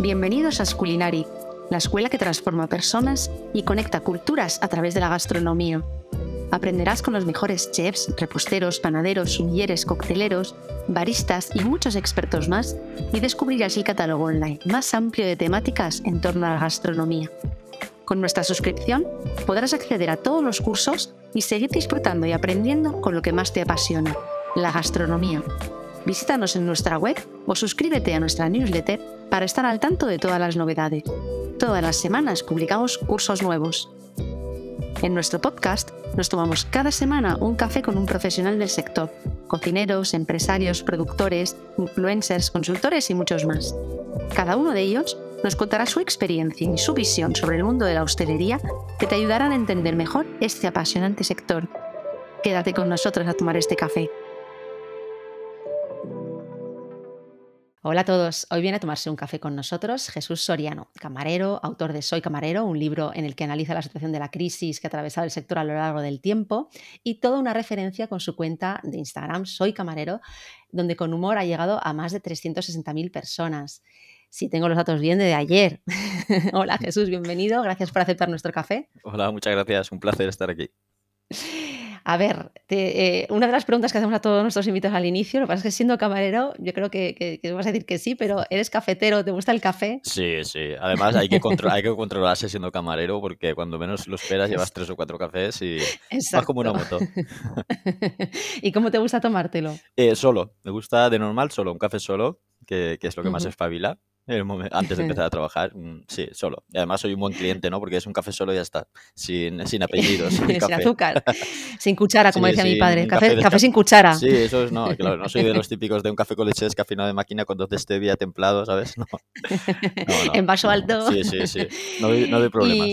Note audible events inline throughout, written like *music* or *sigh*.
Bienvenidos a Sculinari, la escuela que transforma personas y conecta culturas a través de la gastronomía. Aprenderás con los mejores chefs, reposteros, panaderos, sumilleres, cocteleros, baristas y muchos expertos más y descubrirás el catálogo online más amplio de temáticas en torno a la gastronomía. Con nuestra suscripción podrás acceder a todos los cursos y seguir disfrutando y aprendiendo con lo que más te apasiona, la gastronomía. Visítanos en nuestra web o suscríbete a nuestra newsletter para estar al tanto de todas las novedades. Todas las semanas publicamos cursos nuevos. En nuestro podcast nos tomamos cada semana un café con un profesional del sector, cocineros, empresarios, productores, influencers, consultores y muchos más. Cada uno de ellos nos contará su experiencia y su visión sobre el mundo de la hostelería que te ayudarán a entender mejor este apasionante sector. Quédate con nosotros a tomar este café. Hola a todos, hoy viene a tomarse un café con nosotros Jesús Soriano, camarero, autor de Soy Camarero, un libro en el que analiza la situación de la crisis que ha atravesado el sector a lo largo del tiempo y toda una referencia con su cuenta de Instagram Soy Camarero, donde con humor ha llegado a más de 360.000 personas. Si tengo los datos bien de ayer. *laughs* Hola Jesús, bienvenido, gracias por aceptar nuestro café. Hola, muchas gracias, un placer estar aquí. A ver, eh, una de las preguntas que hacemos a todos nuestros invitados al inicio, lo que pasa es que siendo camarero, yo creo que, vas a decir que sí, pero ¿eres cafetero? ¿Te gusta el café? Sí, sí. Además hay que, hay que controlarse siendo camarero porque cuando menos lo esperas llevas tres o cuatro cafés y vas como una moto. *laughs* ¿Y cómo te gusta tomártelo? Eh, solo. Me gusta de normal solo, un café solo, que, es lo que más espabila antes de empezar a trabajar, mm, sí, solo. Y además soy un buen cliente, ¿no? Porque es un café solo y ya está, sin, sin apellidos. *laughs* sin, azúcar, *laughs* sin cuchara, como decía mi padre. Café, café, sin cuchara. Sí, eso es, no, claro, no soy de los *laughs* típicos de un café con leche descafeinado de máquina con dos de stevia templado, ¿sabes? No. en vaso alto. Sí, sí, sí. No no problemas.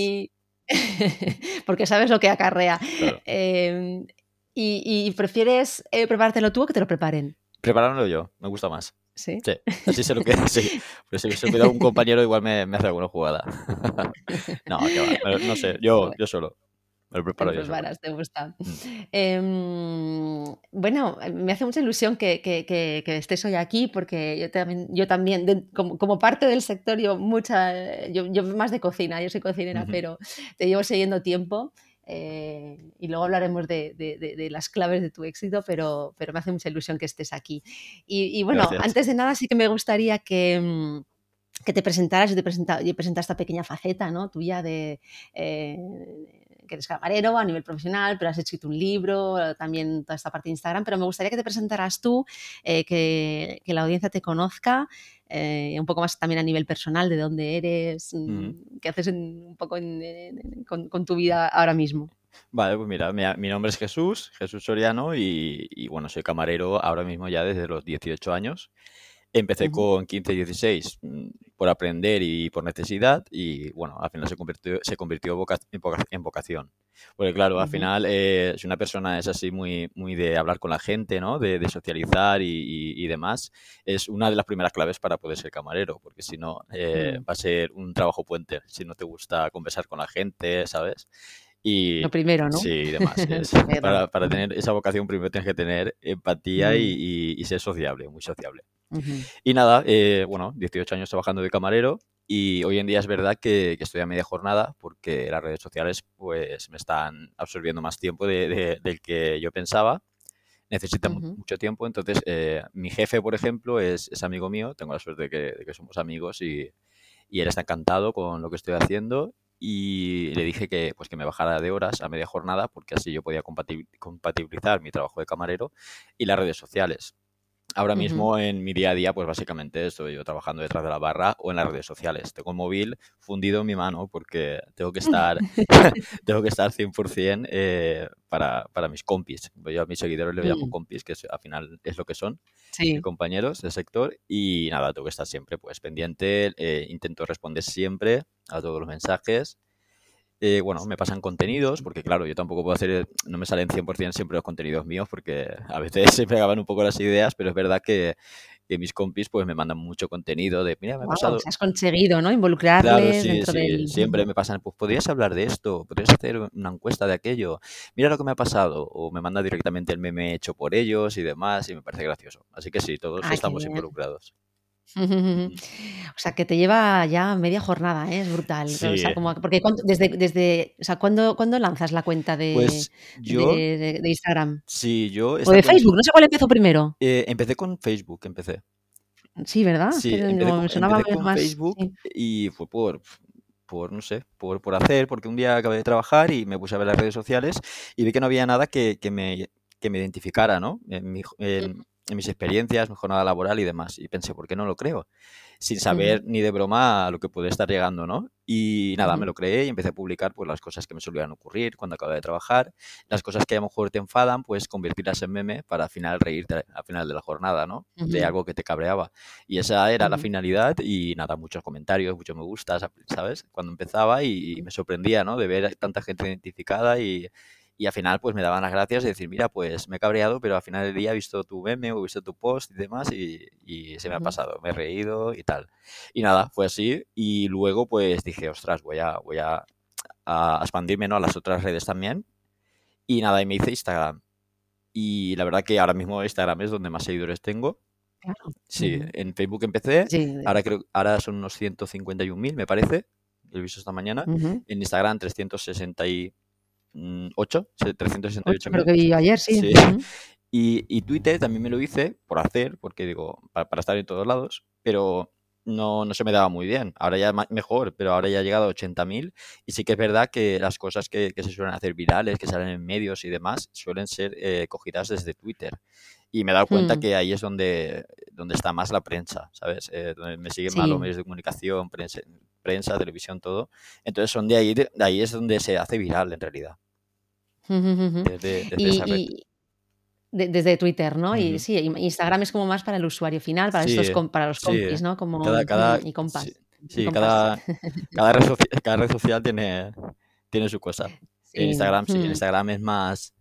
Porque sabes lo que acarrea. Em, y, prefieres eh, preparártelo tú o que te lo preparen? Preparármelo yo, me gusta más. Sí. Sí, así sé lo que *laughs* sí. Pero si se cuida un compañero, igual me, me hace alguna jugada. *laughs* no, que va. No sé, yo, yo solo. Me lo preparo yo. Varas, te gusta. Mm. Em, bueno, me hace mucha ilusión que, que, que, estés hoy aquí porque yo también, yo también como, como, parte del sector, yo, mucha, yo, yo, más de cocina, yo soy cocinera, pero te llevo siguiendo tiempo. Eh, y luego hablaremos de, las claves de tu éxito, pero, pero me hace mucha ilusión que estés aquí. Y, bueno, antes de nada sí que me gustaría que, mm, que te presentaras y te presenta, presentar esta pequeña faceta ¿no? tuya de... Eh, que eres camarero a nivel profesional, pero has escrito un libro, también toda esta parte de Instagram, pero me gustaría que te presentaras tú, eh, que, que, la audiencia te conozca eh, un poco más también a nivel personal, de dónde eres, mm, qué haces un poco con, tu vida ahora mismo. Vale, pues mira, mi, nombre es Jesús, Jesús Soriano, y, y, bueno, soy camarero ahora mismo ya desde los 18 años. Empecé con 15 y 16 mm, por aprender y por necesidad y bueno, al final se convirtió, se convirtió en vocación. Porque claro, al final eh, si una persona es así muy, muy de hablar con la gente, ¿no? de, socializar y, demás, es una de las primeras claves para poder ser camarero, porque si no eh, va a ser un trabajo puente, si no te gusta conversar con la gente, ¿sabes? Y, Lo primero, ¿no? Sí, demás. *laughs* para, para, tener esa vocación primero tienes que tener empatía y, y, ser sociable, muy sociable. Y nada, eh, bueno, 18 años trabajando de camarero y hoy en día es verdad que, estoy a media jornada porque las redes sociales pues me están absorbiendo más tiempo de, del que yo pensaba. Necesitan mucho tiempo, entonces eh, mi jefe, por ejemplo, es, amigo mío, tengo la suerte de que, somos amigos y, y, él está encantado con lo que estoy haciendo y le dije que, pues, que me bajara de horas a media jornada porque así yo podía compatibilizar mi trabajo de camarero y las redes sociales. Ahora mismo en mi día a día, pues básicamente estoy yo trabajando detrás de la barra o en las redes sociales. Tengo el móvil fundido en mi mano porque tengo que estar, *laughs* *laughs* tengo que estar 100% eh, para, para mis compis. Yo a mis seguidores les llamo mm. compis, que al final es lo que son, compañeros del sector. Y nada, tengo que estar siempre pues pendiente, eh, intento responder siempre a todos los mensajes eh, bueno, me pasan contenidos, porque claro, yo tampoco puedo hacer, no me salen 100% siempre los contenidos míos, porque a veces *laughs* se pegaban un poco las ideas, pero es verdad que, mis compis pues me mandan mucho contenido de, mira, me ha pasado... Has conseguido, ¿no? Involucrarles dentro del... siempre me pasan, pues podrías hablar de esto, podrías hacer una encuesta de aquello, mira lo que me ha pasado, o me manda directamente el meme hecho por ellos y demás, y me parece gracioso. Así que sí, todos ah, estamos involucrados. O sea, que te lleva ya media jornada, ¿eh? es brutal. O sea, como, porque desde, desde, o sea, ¿cuándo, ¿cuándo, lanzas la cuenta de, pues yo, de, de, Instagram? Sí, yo... O de Facebook, no sé cuál empezó primero. Eh, empecé con Facebook, empecé. Sí, ¿verdad? Sí, empecé con, empecé con más, Facebook sí. y fue por, por, no sé, por, por, hacer, porque un día acabé de trabajar y me puse a ver las redes sociales y vi que no había nada que, que me, que me identificara, ¿no? Mi, en mis experiencias, mi jornada laboral y demás. Y pensé, ¿por qué no lo creo? Sin saber ni de broma a lo que puede estar llegando, ¿no? Y nada, me lo creé y empecé a publicar pues las cosas que me solían ocurrir cuando acabé de trabajar, las cosas que a lo mejor te enfadan, pues convertirlas en meme para al final reírte al final de la jornada, ¿no? De algo que te cabreaba. Y esa era la finalidad y nada, muchos comentarios, muchos me gustas, ¿sabes? Cuando empezaba y, y me sorprendía, ¿no? De ver tanta gente identificada y, y al final pues me daban las gracias de decir, mira, pues me he cabreado, pero al final del día he visto tu meme o he visto tu post y demás y, y se me ha pasado, me he reído y tal. Y nada, fue así y luego pues dije, ostras, voy a, voy a, a expandirme ¿no? a las otras redes también. Y nada, y me hice Instagram. Y la verdad que ahora mismo Instagram es donde más seguidores tengo. Claro. Sí, en Facebook empecé, sí. ahora creo ahora son unos 151.000 me parece, lo he visto esta mañana. Uh -huh. En Instagram 360 y 8, 368. Creo que vi ayer, sí. sí. Uh -huh. y, y, Twitter también me lo hice por hacer, porque digo, para, para, estar en todos lados, pero no, no se me daba muy bien. Ahora ya mejor, pero ahora ya ha llegado a 80.000 y sí que es verdad que las cosas que, que, se suelen hacer virales, que salen en medios y demás, suelen ser eh, cogidas desde Twitter. Y me he dado cuenta hmm. que ahí es donde, donde está más la prensa, ¿sabes? Eh, donde me siguen sí. más los medios de comunicación, prensa, prensa, televisión, todo. Entonces son de ahí, de ahí es donde se hace viral en realidad. Desde, desde y, esa red. Y de, desde Twitter, ¿no? Uh -huh. Y sí, Instagram es como más para el usuario final, para, sí, estos, para los compis, sí. ¿no? Como cada, cada, y compas. Sí, cada, *laughs* cada, red social, cada, red social, tiene, tiene su cosa. En Instagram, sí, en Instagram es más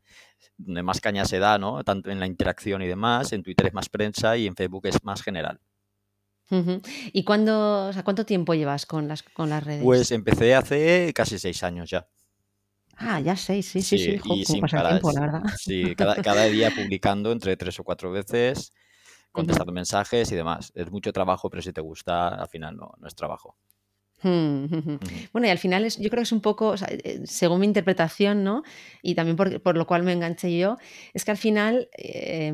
donde más caña se da, ¿no? Tanto en la interacción y demás, en Twitter es más prensa y en Facebook es más general. Uh -huh. ¿Y cuándo, o sea, cuánto tiempo llevas con las, con las redes? Pues empecé hace casi seis años ya. Ah, ya seis, sí, sí, sí. sí. Y sin pasa tiempo, la verdad. Sí, cada, *laughs* cada, día publicando entre tres o cuatro veces, contestando uh -huh. mensajes y demás. Es mucho trabajo, pero si te gusta, al final no, no es trabajo. -huh. Bueno, y al final es, yo creo que es un poco, o sea, eh, según mi interpretación, ¿no? Y también por, por, lo cual me enganché yo, es que al final eh,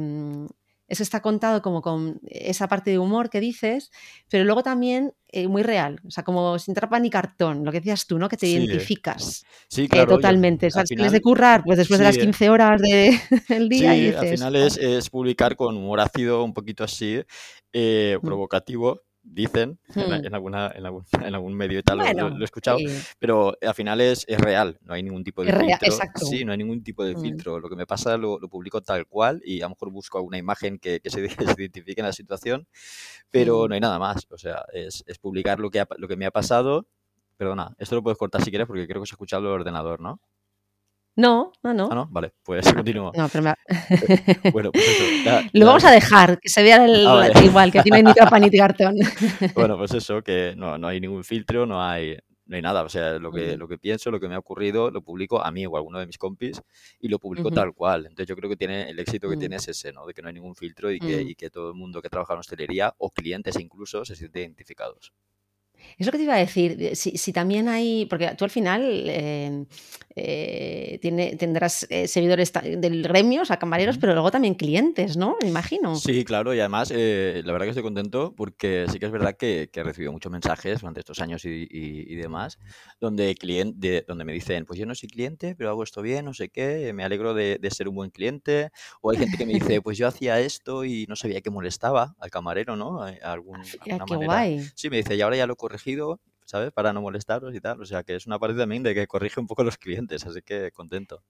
eso está contado como con esa parte de humor que dices, pero luego también eh, muy real, o sea, como sin trapa ni cartón, lo que decías tú, ¿no? Que te sí. identificas sí, claro, eh, totalmente. O sea, final, de currar, pues después sí, de las *laughs* 15 horas del de, día. Sí, y dices, al final es, es, publicar con humor ácido, un poquito así, eh, provocativo, dicen hmm. en, en, alguna, en, algún, *laughs* en, algún, medio y tal, bueno, lo, lo, he escuchado, sí. pero al final es, es, real, no hay ningún tipo de es filtro. Real, exacto. Sí, no hay ningún tipo de hmm. filtro. Lo que me pasa lo, lo, publico tal cual y a lo mejor busco alguna imagen que, que se, *laughs* se, identifique en la situación, pero hmm. no hay nada más. O sea, es, es publicar lo que, ha, lo que me ha pasado. Perdona, esto lo puedes cortar si quieres porque creo que se ha escuchado el ordenador, ¿no? No, no, no. Ah, no, vale, pues *laughs* continúo. No, pero me... *laughs* bueno, pues eso. Ya, *laughs* Lo ya... vamos a dejar, que se vea el, ah, vale. igual, que tiene ni capa ni cartón. bueno, pues eso, que no, no hay ningún filtro, no hay, no hay nada. O sea, lo que, lo que pienso, lo que me ha ocurrido, lo publico a mí o a alguno de mis compis y lo publico uh -huh. tal cual. Entonces yo creo que tiene el éxito que uh -huh. tiene es ese, ¿no? De que no hay ningún filtro y que, uh -huh. y que todo el mundo que trabaja en hostelería o clientes incluso se sienten identificados. Es lo que te iba a decir, si, si también hay, porque tú al final eh, eh, tiene, tendrás eh, seguidores del gremio, o sea, camareros, pero luego también clientes, ¿no? Me imagino. Sí, claro, y además eh, la verdad que estoy contento porque sí que es verdad que, que he recibido muchos mensajes durante estos años y, y, y demás, donde, cliente, de, donde me dicen, pues yo no soy cliente, pero hago esto bien, no sé qué, me alegro de, de ser un buen cliente, o hay gente que me dice, *laughs* pues yo hacía esto y no sabía que molestaba al camarero, ¿no? A algún, qué manera. guay. Sí, me dice, y ahora ya lo corregido, ¿sabes? Para no molestaros y tal. O sea, que es una parte también de que corrige un poco a los clientes, así que contento.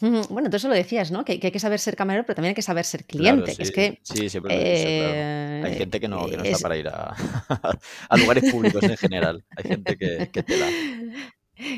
Bueno, tú eso lo decías, ¿no? Que, que, hay que saber ser camarero, pero también hay que saber ser cliente. Claro, sí, es que, sí, siempre lo dicho, eh, claro. Hay gente que no, que no es... está para ir a, *laughs* a, lugares públicos en general. Hay gente que, que te da.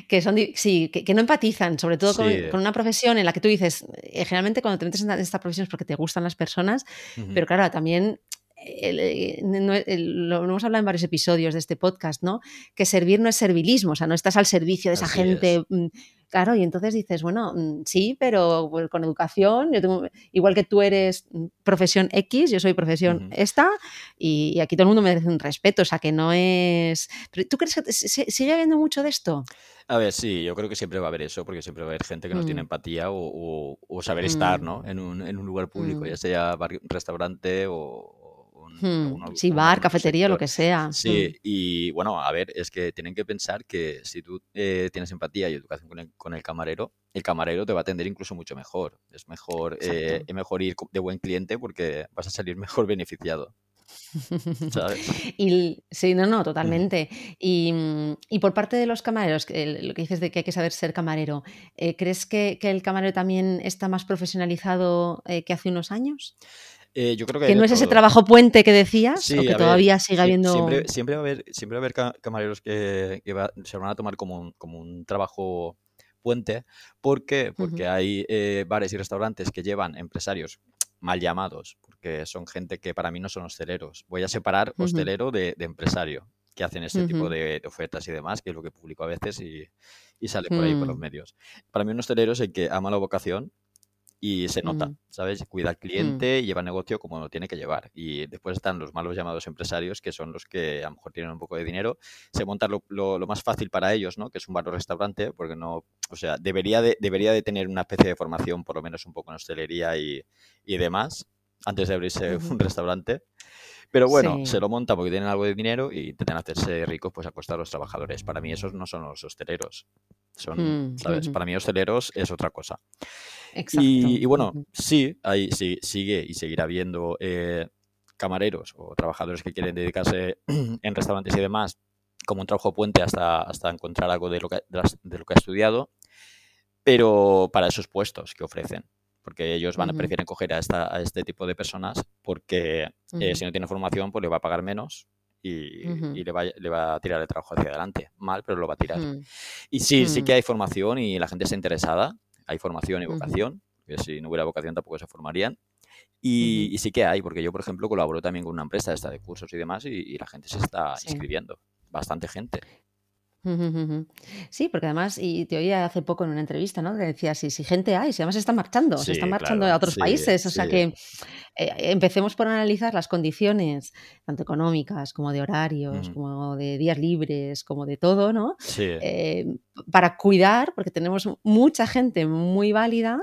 Que son, sí, que, que, no empatizan, sobre todo con, una profesión en la que tú dices, eh, generalmente cuando te metes en esta profesión es porque te gustan las personas, uh -huh. pero claro, también eh, lo hemos hablado en varios episodios de este podcast, ¿no? Que servir no es servilismo, o sea, no estás al servicio de esa gente. Mm, claro, y entonces dices, bueno, mm, sí, pero pues, con educación, yo tengo, igual que tú eres mm, profesión X, yo soy profesión esta, y, aquí todo el mundo merece un respeto, o sea, que no es... ¿Tú crees que sigue habiendo mucho de esto? A ver, sí, yo creo que siempre va a haber eso, porque siempre va a haber gente que no tiene empatía o, saber estar, ¿no? En un, en un lugar público, ya sea restaurante o, Hmm, sí, bar, cafetería, lo que sea. Sí, hmm. y bueno, a ver, es que tienen que pensar que si tú eh, tienes empatía y educación con el, camarero, el camarero te va a atender incluso mucho mejor. Es mejor, eh, es mejor ir de buen cliente porque vas a salir *laughs* mejor beneficiado. ¿Sabes? *laughs* Y, sí, no, no, totalmente. Y, por parte de los camareros, lo que dices de que hay que saber ser camarero, eh, ¿crees que, el camarero también está más profesionalizado que hace unos años? Eh, yo creo que, no es ese trabajo puente que decías, o que todavía sigue habiendo. Siempre, va a haber, siempre va a haber camareros que, se van a tomar como un, como un trabajo puente. ¿Por qué? Porque hay eh, bares y restaurantes que llevan empresarios mal llamados, porque son gente que para mí no son hosteleros. Voy a separar hostelero de, empresario, que hacen este tipo de, ofertas y demás, que es lo que publico a veces y, sale por ahí por los mm. medios. Para mí un hostelero es el que ama la vocación y se nota, ¿sabes? Cuida al mm. cliente y lleva negocio como lo tiene que llevar. Y después están los malos llamados empresarios, que son los que a lo mejor tienen un poco de dinero, se montan lo, más fácil para ellos, ¿no? Que es un bar o restaurante, porque no, o sea, debería de, debería de tener una especie de formación, por lo menos un poco en hostelería y, demás, antes de abrirse un restaurante. Pero bueno, se lo monta porque tienen algo de dinero y intentan hacerse ricos pues a costa de los trabajadores. Para mí esos no son los hosteleros. Son, mm, ¿sabes? Para mí hosteleros es otra cosa. Y, bueno, sí, ahí sí, sigue y seguirá habiendo eh, camareros o trabajadores que quieren dedicarse *clears throat* en restaurantes y demás como un trabajo puente hasta, hasta encontrar algo de lo, que, de, lo que ha estudiado, pero para esos puestos que ofrecen porque ellos van a prefieren coger a, esta, a este tipo de personas porque eh, si no tiene formación pues le va a pagar menos y, le, va, le, va, a tirar el trabajo hacia adelante. Mal, pero lo va a tirar. Mm. Y sí, sí mm. que hay formación y la gente está interesada, hay formación y vocación, que si no hubiera vocación tampoco se formarían. Y, sí que hay, porque yo, por ejemplo, colaboro también con una empresa esta de cursos y demás, y, la gente se está inscribiendo, bastante gente. Sí, porque además, y te oía hace poco en una entrevista, ¿no? Que decía, si, si gente hay, si además se están marchando, se están marchando a otros países. O sea que eh, empecemos por analizar las condiciones, tanto económicas como de horarios, como de días libres, como de todo, ¿no? Eh, para cuidar, porque tenemos mucha gente muy válida.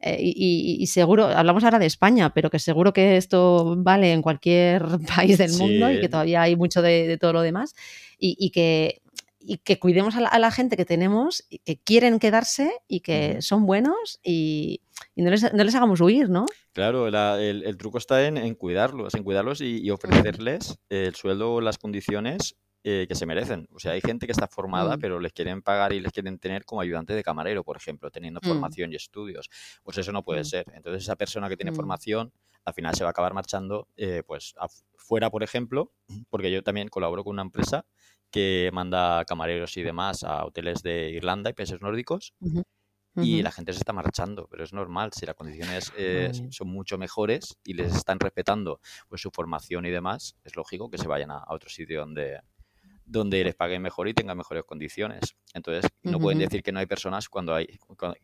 Eh, y, seguro, hablamos ahora de España, pero que seguro que esto vale en cualquier *laughs* país del mundo y que todavía hay mucho de, todo lo demás. y, que y que cuidemos a la, gente que tenemos, que quieren quedarse y que son buenos y, no, les, hagamos huir, ¿no? Claro, el, truco está en, cuidarlos, en cuidarlos y, ofrecerles el sueldo o las condiciones eh, que se merecen. O sea, hay gente que está formada, mm. pero les quieren pagar y les quieren tener como ayudante de camarero, por ejemplo, teniendo mm. formación y estudios. Pues eso no puede mm. ser. Entonces, esa persona que tiene formación al final se va a acabar marchando, eh, pues afuera, por ejemplo, porque yo también colaboro con una empresa que manda camareros y demás a hoteles de Irlanda y países nórdicos. Y la gente se está marchando, pero es normal, si las condiciones eh, son mucho mejores y les están respetando pues su formación y demás, es lógico que se vayan a, otro sitio donde, donde les paguen mejor y tengan mejores condiciones. Entonces, no pueden decir que no hay personas cuando hay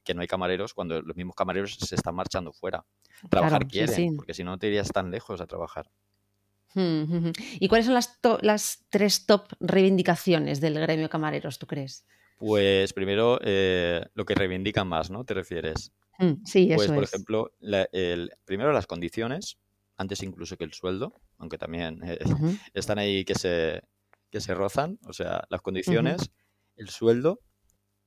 que no hay camareros cuando los mismos camareros se están marchando fuera. Trabajar quieren, porque si no te irías tan lejos a trabajar. ¿Y cuáles son las, las tres top reivindicaciones del gremio camareros, tú crees? Pues primero, eh, lo que reivindican más, ¿no? ¿Te refieres? Sí, pues, eso por ejemplo, el, primero las condiciones, antes incluso que el sueldo, aunque también eh, *laughs* están ahí que se, que se rozan, o sea, las condiciones, el sueldo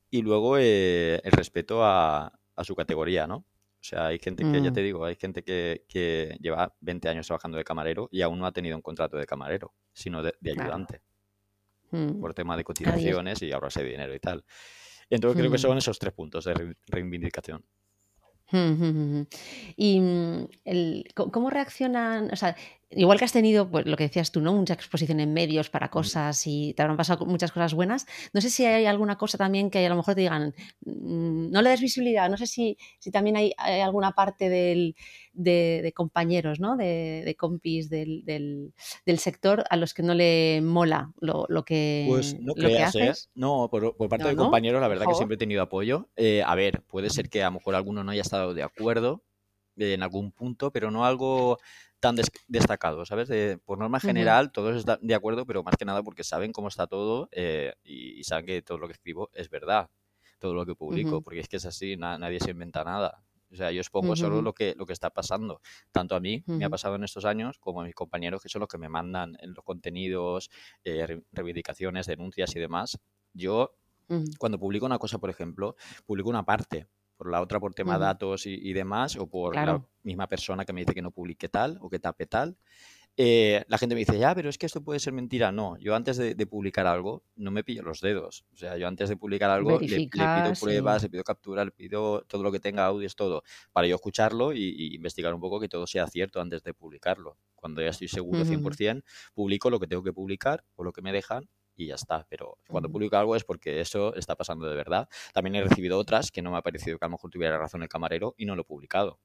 y luego eh, el respeto a, a, su categoría, ¿no? O sea, hay gente que, ya mm. te digo, hay gente que, lleva 20 años trabajando de camarero y aún no ha tenido un contrato de camarero, sino de, ayudante. Mm. Por tema de cotizaciones y ahorrarse dinero y tal. Entonces creo que mm. son esos tres puntos de reivindicación. ¿Y cómo reaccionan? O sea, igual que has tenido, pues lo que decías tú, ¿no? Mucha exposición en medios para cosas y te habrán pasado muchas cosas buenas. No sé si hay alguna cosa también que a lo mejor te digan, mm, no le des visibilidad. No sé si, si también hay, alguna parte del, de, compañeros, ¿no? De, compis del, del, sector a los que no le mola lo, lo que, pues no lo que ¿eh? haces. No, por, parte de compañeros, la verdad que siempre he tenido apoyo. Eh, a ver, puede ser que a lo mejor alguno no haya estado de acuerdo en algún punto, pero no algo tan destacado, ¿sabes? por norma general, todos están de acuerdo, pero más que nada porque saben cómo está todo eh, y, saben que todo lo que escribo es verdad, todo lo que publico, porque es que es así, nadie se inventa nada. O sea, yo expongo solo lo que, lo que está pasando. Tanto a mí me ha pasado en estos años como a mis compañeros que son los que me mandan en los contenidos, eh, reivindicaciones, denuncias y demás. Yo, cuando publico una cosa, por ejemplo, publico una parte por la otra por tema datos y, demás, o por la misma persona que me dice que no publique tal o que tape tal. Eh, la gente me dice, ya, pero es que esto puede ser mentira. No, yo antes de, publicar algo no me pillo los dedos. O sea, yo antes de publicar algo le, pido pruebas, le pido captura, le pido todo lo que tenga audios, todo, para yo escucharlo y, investigar un poco que todo sea cierto antes de publicarlo. Cuando ya estoy seguro 100%, publico lo que tengo que publicar o lo que me dejan y ya está. Pero cuando publico algo es porque eso está pasando de verdad. También he recibido otras que no me ha parecido que a lo mejor tuviera razón el camarero y no lo he publicado.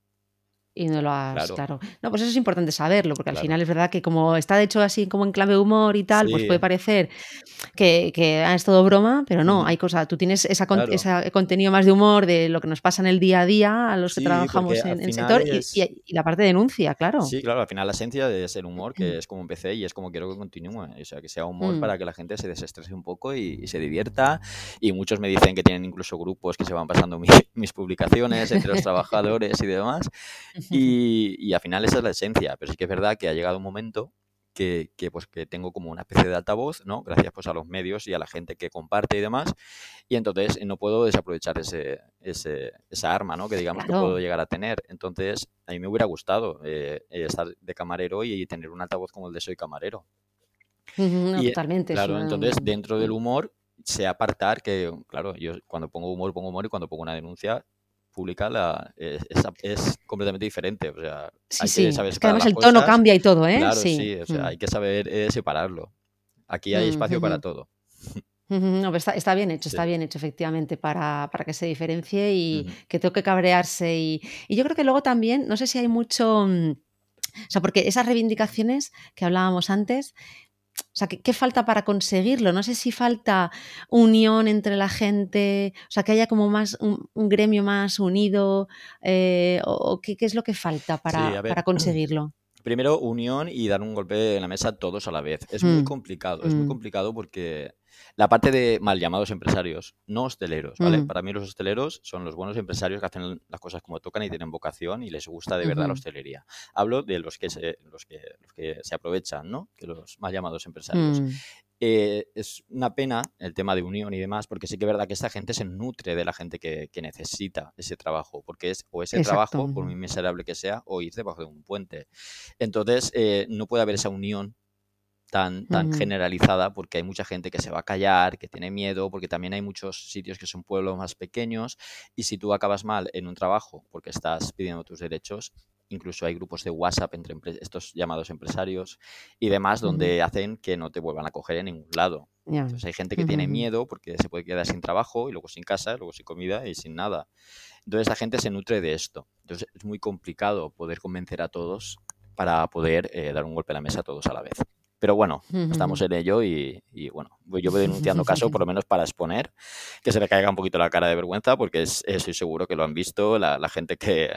Y no lo has, claro. No, pues eso es importante saberlo, porque al final es verdad que como está de hecho así como en clave humor y tal, pues puede parecer que, que ah, es todo broma, pero no, hay cosas, tú tienes esa, ese contenido más de humor de lo que nos pasa en el día a día a los que trabajamos en el sector y, la parte de denuncia, claro. Sí, claro, al final la esencia es el humor, que *clears throat* es como empecé y es como quiero que continúe, o sea, que sea humor mm. para que la gente se desestrese un poco y, se divierta. Y muchos me dicen que tienen incluso grupos que se van pasando *laughs* mis publicaciones entre los trabajadores y demás. *laughs* Y, al final esa es la esencia, pero sí que es verdad que ha llegado un momento que, pues, que tengo como una especie de altavoz, ¿no? Gracias pues a los medios y a la gente que comparte y demás. Y entonces no puedo desaprovechar ese, ese esa arma, ¿no? Que digamos que puedo llegar a tener. Entonces a mí me hubiera gustado eh, estar de camarero y tener un altavoz como el de Soy Camarero. Eh, totalmente. Claro, entonces dentro del humor sé apartar que, claro, yo cuando pongo humor pongo humor y cuando pongo una denuncia pública la, es, es, completamente diferente. O sea, hay que saber es que además el tono cambia y todo, ¿eh? Claro, sí, o sea, mm. hay que saber eh, separarlo. Aquí hay espacio para todo. No, está, está, bien hecho, está bien hecho efectivamente para, para que se diferencie y que tenga que cabrearse. Y, y, yo creo que luego también, no sé si hay mucho, mm, o sea, porque esas reivindicaciones que hablábamos antes, o sea, ¿qué, falta para conseguirlo? No sé si falta unión entre la gente, o sea, que haya como más un, gremio más unido, eh, o, qué, es lo que falta para, para *clears throat* conseguirlo. Primero, unión y dar un golpe en la mesa todos a la vez. Es muy mm. complicado, es muy mm. complicado porque la parte de mal llamados empresarios, no hosteleros, ¿vale? Mm. Para mí los hosteleros son los buenos empresarios que hacen las cosas como tocan y tienen vocación y les gusta de verdad la hostelería. Hablo de los que se, los que, los que se aprovechan, ¿no? Que los mal llamados empresarios. Eh, es una pena el tema de unión y demás, porque sí que es verdad que esta gente se nutre de la gente que, necesita ese trabajo, porque es o ese trabajo, por muy miserable que sea, o ir debajo de un puente. Entonces, eh, no puede haber esa unión tan, tan generalizada porque hay mucha gente que se va a callar, que tiene miedo, porque también hay muchos sitios que son pueblos más pequeños y si tú acabas mal en un trabajo porque estás pidiendo tus derechos, incluso hay grupos de WhatsApp entre estos llamados empresarios y demás donde hacen que no te vuelvan a coger en ningún lado. Entonces hay gente que tiene miedo porque se puede quedar sin trabajo y luego sin casa, luego sin comida y sin nada. Entonces la gente se nutre de esto. Entonces es muy complicado poder convencer a todos para poder eh, dar un golpe a la mesa a todos a la vez. Pero bueno, estamos en ello y, bueno, yo voy denunciando *laughs* caso por lo menos para exponer, que se le caiga un poquito la cara de vergüenza, porque estoy seguro que lo han visto la, gente que,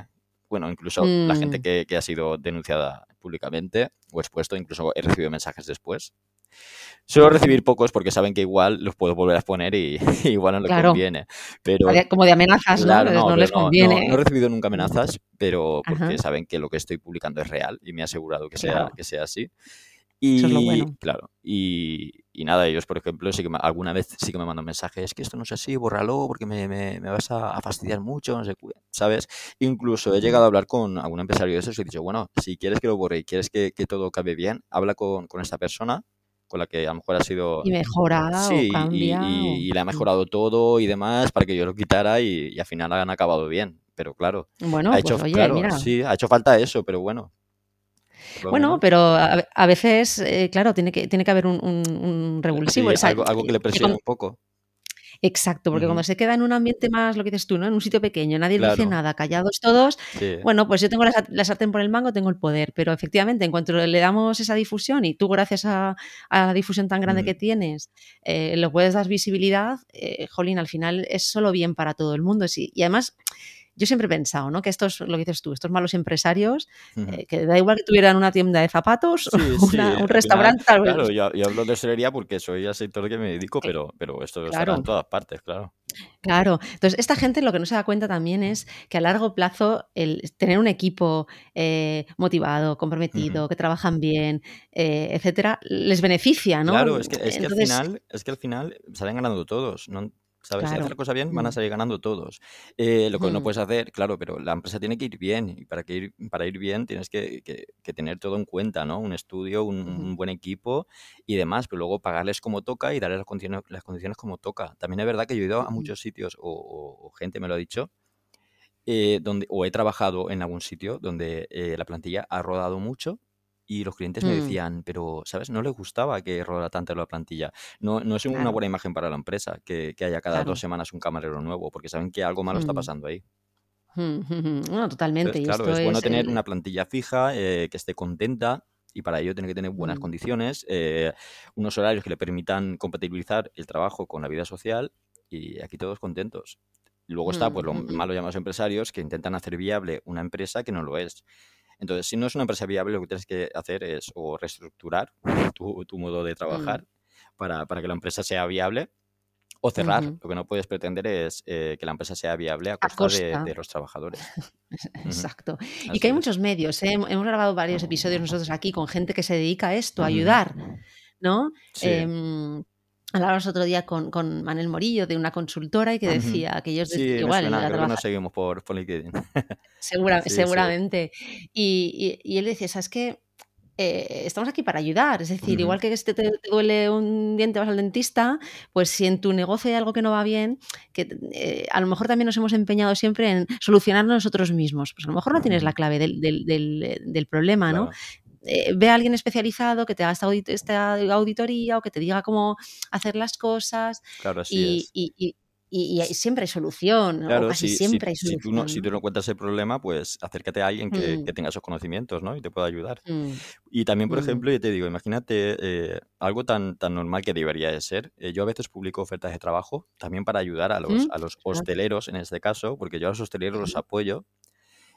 bueno, incluso la gente mm. que, ha sido denunciada públicamente o expuesto, incluso he recibido mensajes después. Suelo recibir pocos porque saben que igual los puedo volver a exponer y, *laughs* igual no les conviene. Pero, Como de amenazas, ¿no? no, les conviene. No, he recibido nunca amenazas, pero porque saben que lo que estoy publicando es real y me ha asegurado que sea, que sea así. Y, Claro, y, nada, ellos, por ejemplo, sí que alguna vez sí que me mandan mensajes, que esto no es así, bórralo porque me, me, vas a, fastidiar mucho, no sé, ¿sabes? Incluso he llegado a hablar con algún empresario de esos y he dicho, bueno, si quieres que lo borre y quieres que, todo cabe bien, habla con, con, esta persona con la que a lo mejor ha sido... Y mejora sí, o cambia. Y, y, le ha mejorado todo y demás para que yo lo quitara y, al final han acabado bien. Pero claro, bueno, ha hecho, pues, oye, mira. sí, ha hecho falta eso, pero bueno, Bueno, pero a, veces, eh, claro, tiene que, tiene que haber un, revulsivo. algo, que le presione un poco. Exacto, porque cuando se queda en un ambiente más, lo que dices tú, ¿no? En un sitio pequeño, nadie le dice nada, callados todos, bueno, pues yo tengo la, sartén por el mango, tengo el poder, pero efectivamente, en cuanto le damos esa difusión y tú gracias a, la difusión tan grande que tienes, eh, lo puedes dar visibilidad, eh, jolín, al final es solo bien para todo el mundo. Sí. Y además yo siempre he pensado, ¿no? Que estos, lo que dices tú, estos malos empresarios, eh, que da igual que tuvieran una tienda de zapatos, o *laughs* un restaurante. claro, yo, hablo de hostelería porque soy el sector que me dedico, eh, pero, pero esto claro. en todas partes, claro. Claro, entonces esta gente lo que no se da cuenta también es que a largo plazo el tener un equipo eh, motivado, comprometido, que trabajan bien, etcétera, les beneficia, ¿no? Claro, es que, es que al final, es que al final salen ganando todos. ¿no? ¿Sabes? Si haces la cosa bien, van a mm. salir ganando todos. Eh, lo que no mm. puedes hacer, claro, pero la empresa tiene que ir bien. Y para, que ir, para ir bien tienes que, tener todo en cuenta, ¿no? Un estudio, un, buen equipo y demás. Pero luego pagarles como toca y darles las condiciones, las condiciones como toca. También es verdad que yo he ido a muchos sitios, o, gente me lo ha dicho, eh, donde, o he trabajado en algún sitio donde eh, la plantilla ha rodado mucho y los clientes me mm. decían, pero, ¿sabes? No les gustaba que rodara tanto la plantilla. No, no es una buena imagen para la empresa que, haya cada dos semanas un camarero nuevo, porque saben que algo malo está mm. pasando ahí. *laughs* No, totalmente. claro, es bueno tener una plantilla fija, eh, que esté contenta, y para ello tiene que tener buenas mm. condiciones, eh, unos horarios que le permitan compatibilizar el trabajo con la vida social y aquí todos contentos. Luego está pues lo malo llamados empresarios que intentan hacer viable una empresa que no lo es. Entonces, si no es una empresa viable, lo que tienes que hacer es o reestructurar *laughs* tu, modo de mm. trabajar para, que la empresa sea viable o cerrar. Lo que no puedes pretender es eh, que la empresa sea viable a costa, De, los trabajadores. *laughs* Exacto. Y que hay muchos medios. ¿eh? Hemos grabado varios episodios nosotros aquí con gente que se dedica a esto, a ayudar. ¿no? Sí. Em, Hablábamos otro día con, con, Manel Morillo de una consultora y que decía que ellos sí, igual suena, creo que nos seguimos por, LinkedIn. *laughs* seguramente. Y, y, él decía, ¿sabes qué? Eh, estamos aquí para ayudar. Es decir, igual que este te, duele un diente, vas al dentista, pues si en tu negocio hay algo que no va bien, que eh, a lo mejor también nos hemos empeñado siempre en solucionarlo nosotros mismos. Pues a lo mejor no tienes la clave del, del, del, problema, ¿no? Eh, ve a alguien especializado que te haga esta, auditoría o que te diga cómo hacer las cosas. Claro, y, y, siempre hay solución, claro, casi siempre hay solución. Si tú, no, si tú no cuentas el problema, pues acércate a alguien que, mm. tenga esos conocimientos, ¿no? Y te pueda ayudar. Mm. Y también, por mm. ejemplo, yo te digo, imagínate eh, algo tan, tan normal que debería de ser. Eh, yo a veces publico ofertas de trabajo también para ayudar a los, a los hosteleros, en este caso, porque yo a los hosteleros los apoyo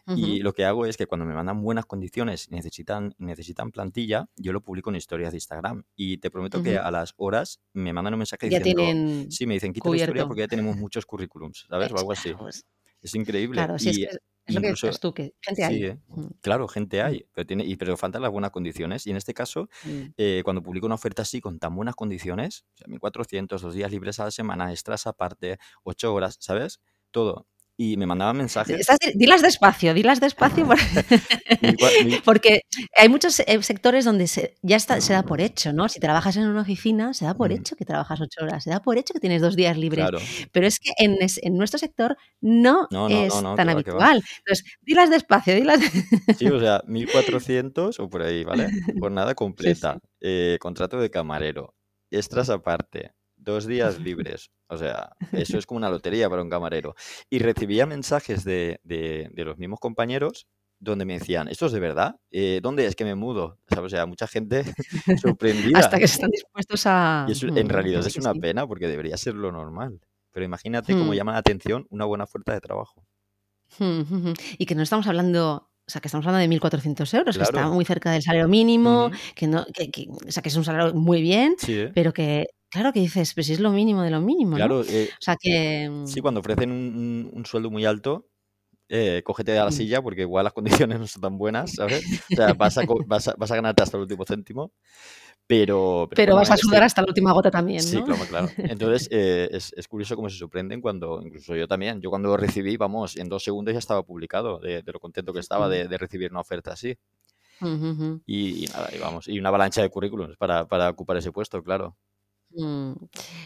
y lo que hago es que cuando me mandan buenas condiciones y necesitan, necesitan plantilla, yo lo publico en historias de Instagram. Y te prometo que a las horas me mandan un mensaje ya diciendo... Tienen sí, me dicen, quita la historia porque ya tenemos muchos currículums, ¿sabes? O algo así. Pues es increíble. Claro, sí, es, es lo que dices tú, que gente hay. ¿eh? Claro, gente hay, pero, tiene, y, pero faltan las buenas condiciones. Y en este caso, eh, cuando publico una oferta así, con tan buenas condiciones, o sea, 1400, dos días libres a la semana, extras aparte, ocho horas, ¿sabes? Todo y me mandaban mensajes. dilas despacio, dilas despacio *laughs* porque hay muchos eh, sectores donde se, ya está, se da por hecho, ¿no? Si trabajas en una oficina, se da por hecho que trabajas ocho horas, se da por hecho que tienes dos días libres. Pero es que en, en, nuestro sector no, es tan habitual. Entonces, dilas despacio, dilas. *laughs* Sí, o sea, 1400 o por ahí, ¿vale? Jornada completa, eh, contrato de camarero, extras aparte, dos días libres. O sea, eso es como una lotería para un camarero. Y recibía mensajes de, de, los mismos compañeros donde me decían, ¿esto es de verdad? Eh, ¿Dónde es que me mudo? O sea, mucha gente *laughs* sorprendida. Hasta que están dispuestos a... Y eso, en mm, realidad es una pena porque debería ser lo normal. Pero imagínate cómo hmm. llama la atención una buena oferta de trabajo. Hmm, *laughs* y que no estamos hablando o sea, que estamos hablando de 1.400 euros, que está muy cerca del salario mínimo, que no, que, o sea, que es un salario muy bien, ¿eh? pero que Claro que dices, pues si es lo mínimo de lo mínimo, Claro, eh, o sea que... sí, cuando ofrecen un, sueldo muy alto, eh, cógete a la mm. silla porque igual las *laughs* condiciones no son tan buenas, ¿sabes? O sea, vas a, *laughs* vas a, vas a ganarte hasta el último céntimo, pero... Pero, vas a sudar hasta la última gota también, ¿no? Sí, claro, claro. Entonces, *laughs* eh, es, es, curioso cómo se sorprenden cuando, incluso yo también, yo cuando lo recibí, vamos, en dos segundos ya estaba publicado de, lo contento que estaba de, de recibir una oferta así. y, nada, y vamos, y una avalancha de currículums para, para ocupar ese puesto, claro. Mm.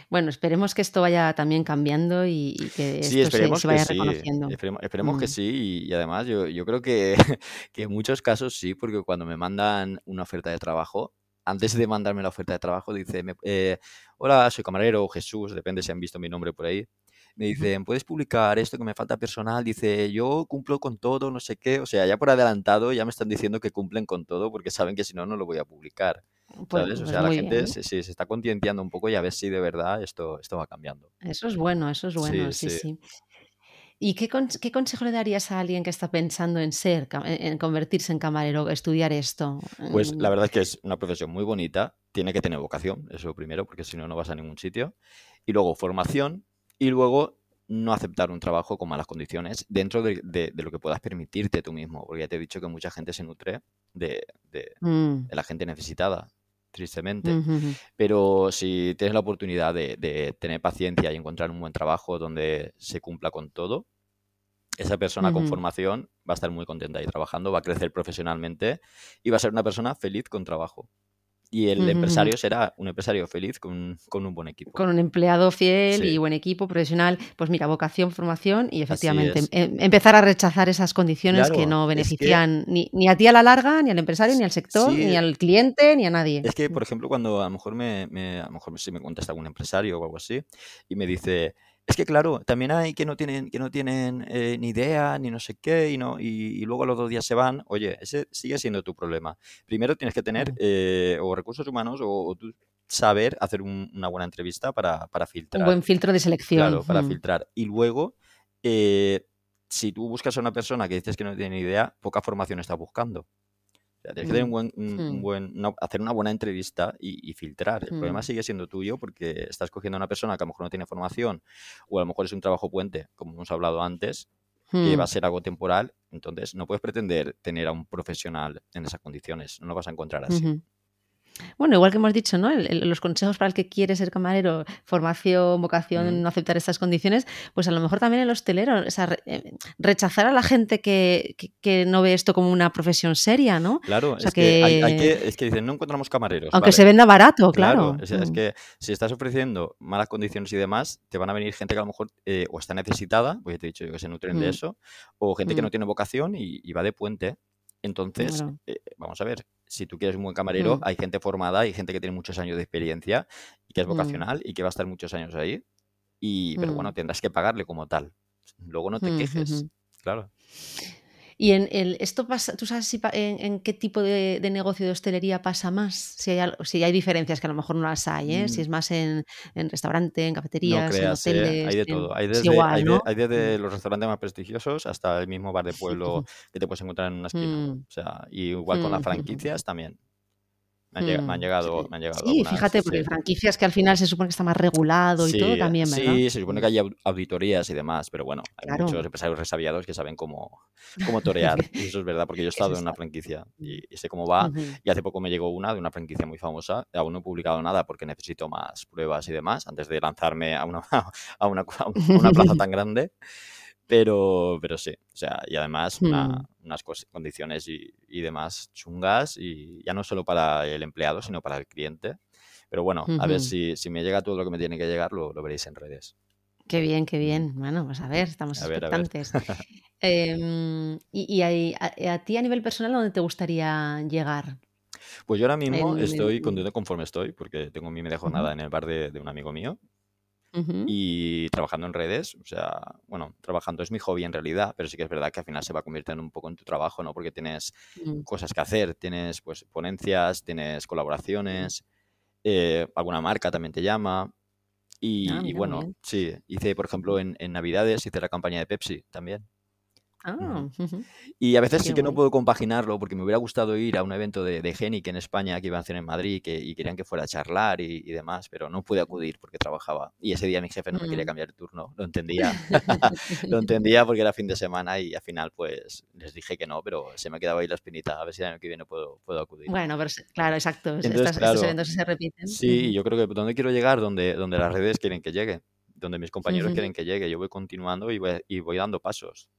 Bueno, esperemos que esto vaya también cambiando y, que Sí, esto se, esperemos se que vaya sí. reconociendo. Esperemos, que Mm. sí. Y, y además yo, yo creo que, *laughs* que en muchos casos sí, porque cuando me mandan una oferta de trabajo, antes de mandarme la oferta de trabajo, dice, me- eh, hola, soy camarero, o Jesús, depende si han visto mi nombre por ahí. Me Ujú. dicen, ¿puedes publicar esto que me falta personal? Dice, yo cumplo con todo, no sé qué. O sea, ya por adelantado ya me están diciendo que cumplen con todo porque saben que si no, no lo voy a publicar. Pues, ¿Sabes? O pues sea, la gente bien. se, está concienciando un poco y a ver si de verdad esto, esto va cambiando. Eso es bueno, eso es bueno, Sí, sí, sí. sí. ¿Y qué, con- qué consejo le darías a alguien que está pensando en ser, en convertirse en camarero, estudiar esto? Pues la Mm, verdad es que es una profesión muy bonita, tiene que tener vocación, eso primero, porque si no, no vas a ningún sitio. Y luego formación y luego no aceptar un trabajo con malas condiciones dentro de, de- de lo que puedas permitirte tú mismo, porque ya te he dicho que mucha gente se nutre de, de- mm, de la gente necesitada, tristemente. Pero si tienes la oportunidad de, de tener paciencia y encontrar un buen trabajo donde se cumpla con todo, esa persona con formación va a estar muy contenta ahí trabajando, va a crecer profesionalmente y va a ser una persona feliz con trabajo. Y el empresario será un empresario feliz con, con un buen equipo. Con un empleado fiel y buen equipo profesional, pues mira, vocación, formación y efectivamente em- empezar a rechazar esas condiciones que no es que benefician ni, ni a ti a la larga, ni al empresario, ni al sector, ni al cliente, ni a nadie. Es que, Mm, por ejemplo, cuando a lo mejor me, me- a lo mejor si me contesta algún empresario o algo así y me dice, es que claro, también hay que no tienen, que no tienen eh, ni idea, ni no sé qué, y no, y, y luego a los dos días se van. Oye, ese sigue siendo tu problema. Primero tienes que tener eh, o recursos humanos o, o tú saber hacer un- una buena entrevista para, para Un filtrar. buen filtro de selección. Claro, para mm, filtrar. Y luego, eh, si tú buscas a una persona que dices que no tiene ni idea, poca formación está buscando. O sea, tienes que tener un mm, buen, un- un buen, una- hacer una buena entrevista y, y filtrar. El problema mm, sigue siendo tuyo porque estás cogiendo a una persona que a lo mejor no tiene formación o a lo mejor es un trabajo puente, como hemos hablado antes, que va a mm. ser algo temporal. Entonces, no puedes pretender tener a un profesional en esas condiciones. No lo vas a encontrar así. Bueno, igual que hemos dicho, ¿no? El- el- los consejos para el que quiere ser camarero, formación, vocación, Ujú. no aceptar estas condiciones, pues a lo mejor también el hostelero, o sea, re- eh, rechazar a la gente que, que- que no ve esto como una profesión seria, ¿no? Claro, O sea es que hay, hay que, que, es que dicen, no encontramos camareros, aunque vale. se venda barato, Claro, claro. o sea, es Mm, que si estás ofreciendo malas condiciones y demás, te van a venir gente que a lo mejor eh, o está necesitada, porque te he dicho yo que se nutren de mm, eso, o gente que mm, no tiene vocación y, y va de puente. Entonces, claro. eh, vamos a ver, si tú quieres un buen camarero, Mm, hay gente formada, hay gente que tiene muchos años de experiencia y que es mm, vocacional y que va a estar muchos años ahí, y, pero bueno, mm, tendrás que pagarle como tal. Luego no te mm, quejes, claro. Y en el, esto pasa, ¿tú sabes si pa- en, en qué tipo de, de negocio de hostelería pasa más? Si hay, si hay diferencias que a lo mejor no las hay, ¿eh? Si Mm, es más en, en restaurante, en No cafeterías, en creas, ¿eh? Hay hoteles, de en... todo. Hay es desde, hay de, ¿no? hay Mm. desde los restaurantes más prestigiosos hasta el mismo bar de *laughs* pueblo que te puedes encontrar en una esquina. Mm, O sea, y igual con las mm, franquicias también. Me han llega- me han mm. llegado, Sí, me han llegado sí, algunas, fíjate, porque sí. franquicias que al final se supone que está más regulado y todo también, ¿verdad? sí, se supone Mm, que hay au- auditorías y demás, pero bueno, hay muchos Claro. empresarios resabiados que saben cómo, *laughs* cómo torear. Y eso es verdad, porque yo he estado en una franquicia Mm, y, y sé cómo va. ujú, Y hace poco me llegó una de una franquicia muy famosa. Aún no he publicado nada porque necesito más pruebas y demás antes de lanzarme a una, *laughs* a una, a una plaza *laughs* tan grande. Pero, pero sí, o sea, y además una- mm, unas condiciones y, y demás chungas, y ya no solo para el empleado, sino para el cliente. Pero bueno, a ver si, si me llega todo lo que me tiene que llegar, lo, lo veréis en redes. Qué bien, qué Mm, bien. Bueno, pues a ver, estamos A ver, a ver. expectantes. *laughs* Em, y y a, a ti a nivel personal, ¿dónde te gustaría llegar? Pues yo ahora mismo En, estoy en- contento conforme estoy, porque tengo mi media jornada en el bar de, de un amigo mío y trabajando en redes, o sea, bueno, trabajando es mi hobby en realidad, pero sí que es verdad que al final se va convirtiendo un poco en tu trabajo, ¿no? Porque tienes mm, cosas que hacer, tienes pues ponencias, tienes mm. colaboraciones, eh, alguna marca también te llama. Ah, Y, bueno, bien. sí, hice, por ejemplo, en, en Navidades, hice la campaña de Pepsi también. Ah, ujú, Y a veces qué sí que no puedo compaginarlo porque me hubiera gustado ir a un evento de, de Genic en España que iban a hacer en Madrid que, y querían que fuera a charlar y, y demás, pero no pude acudir porque trabajaba. Y ese día mi jefe no me quería Mm. cambiar el turno, lo entendía. *laughs* *laughs* Lo entendía porque era fin de semana y al final pues les dije que no, pero se me ha quedado ahí la espinita. A ver si el año que viene puedo, puedo acudir. Bueno, pero claro, exacto. es- Entonces, estas- estos claro, eventos se repiten. sí, yo creo que donde quiero llegar, donde, donde las redes quieren que llegue, donde mis compañeros quieren que llegue, yo voy continuando y voy, y voy dando pasos.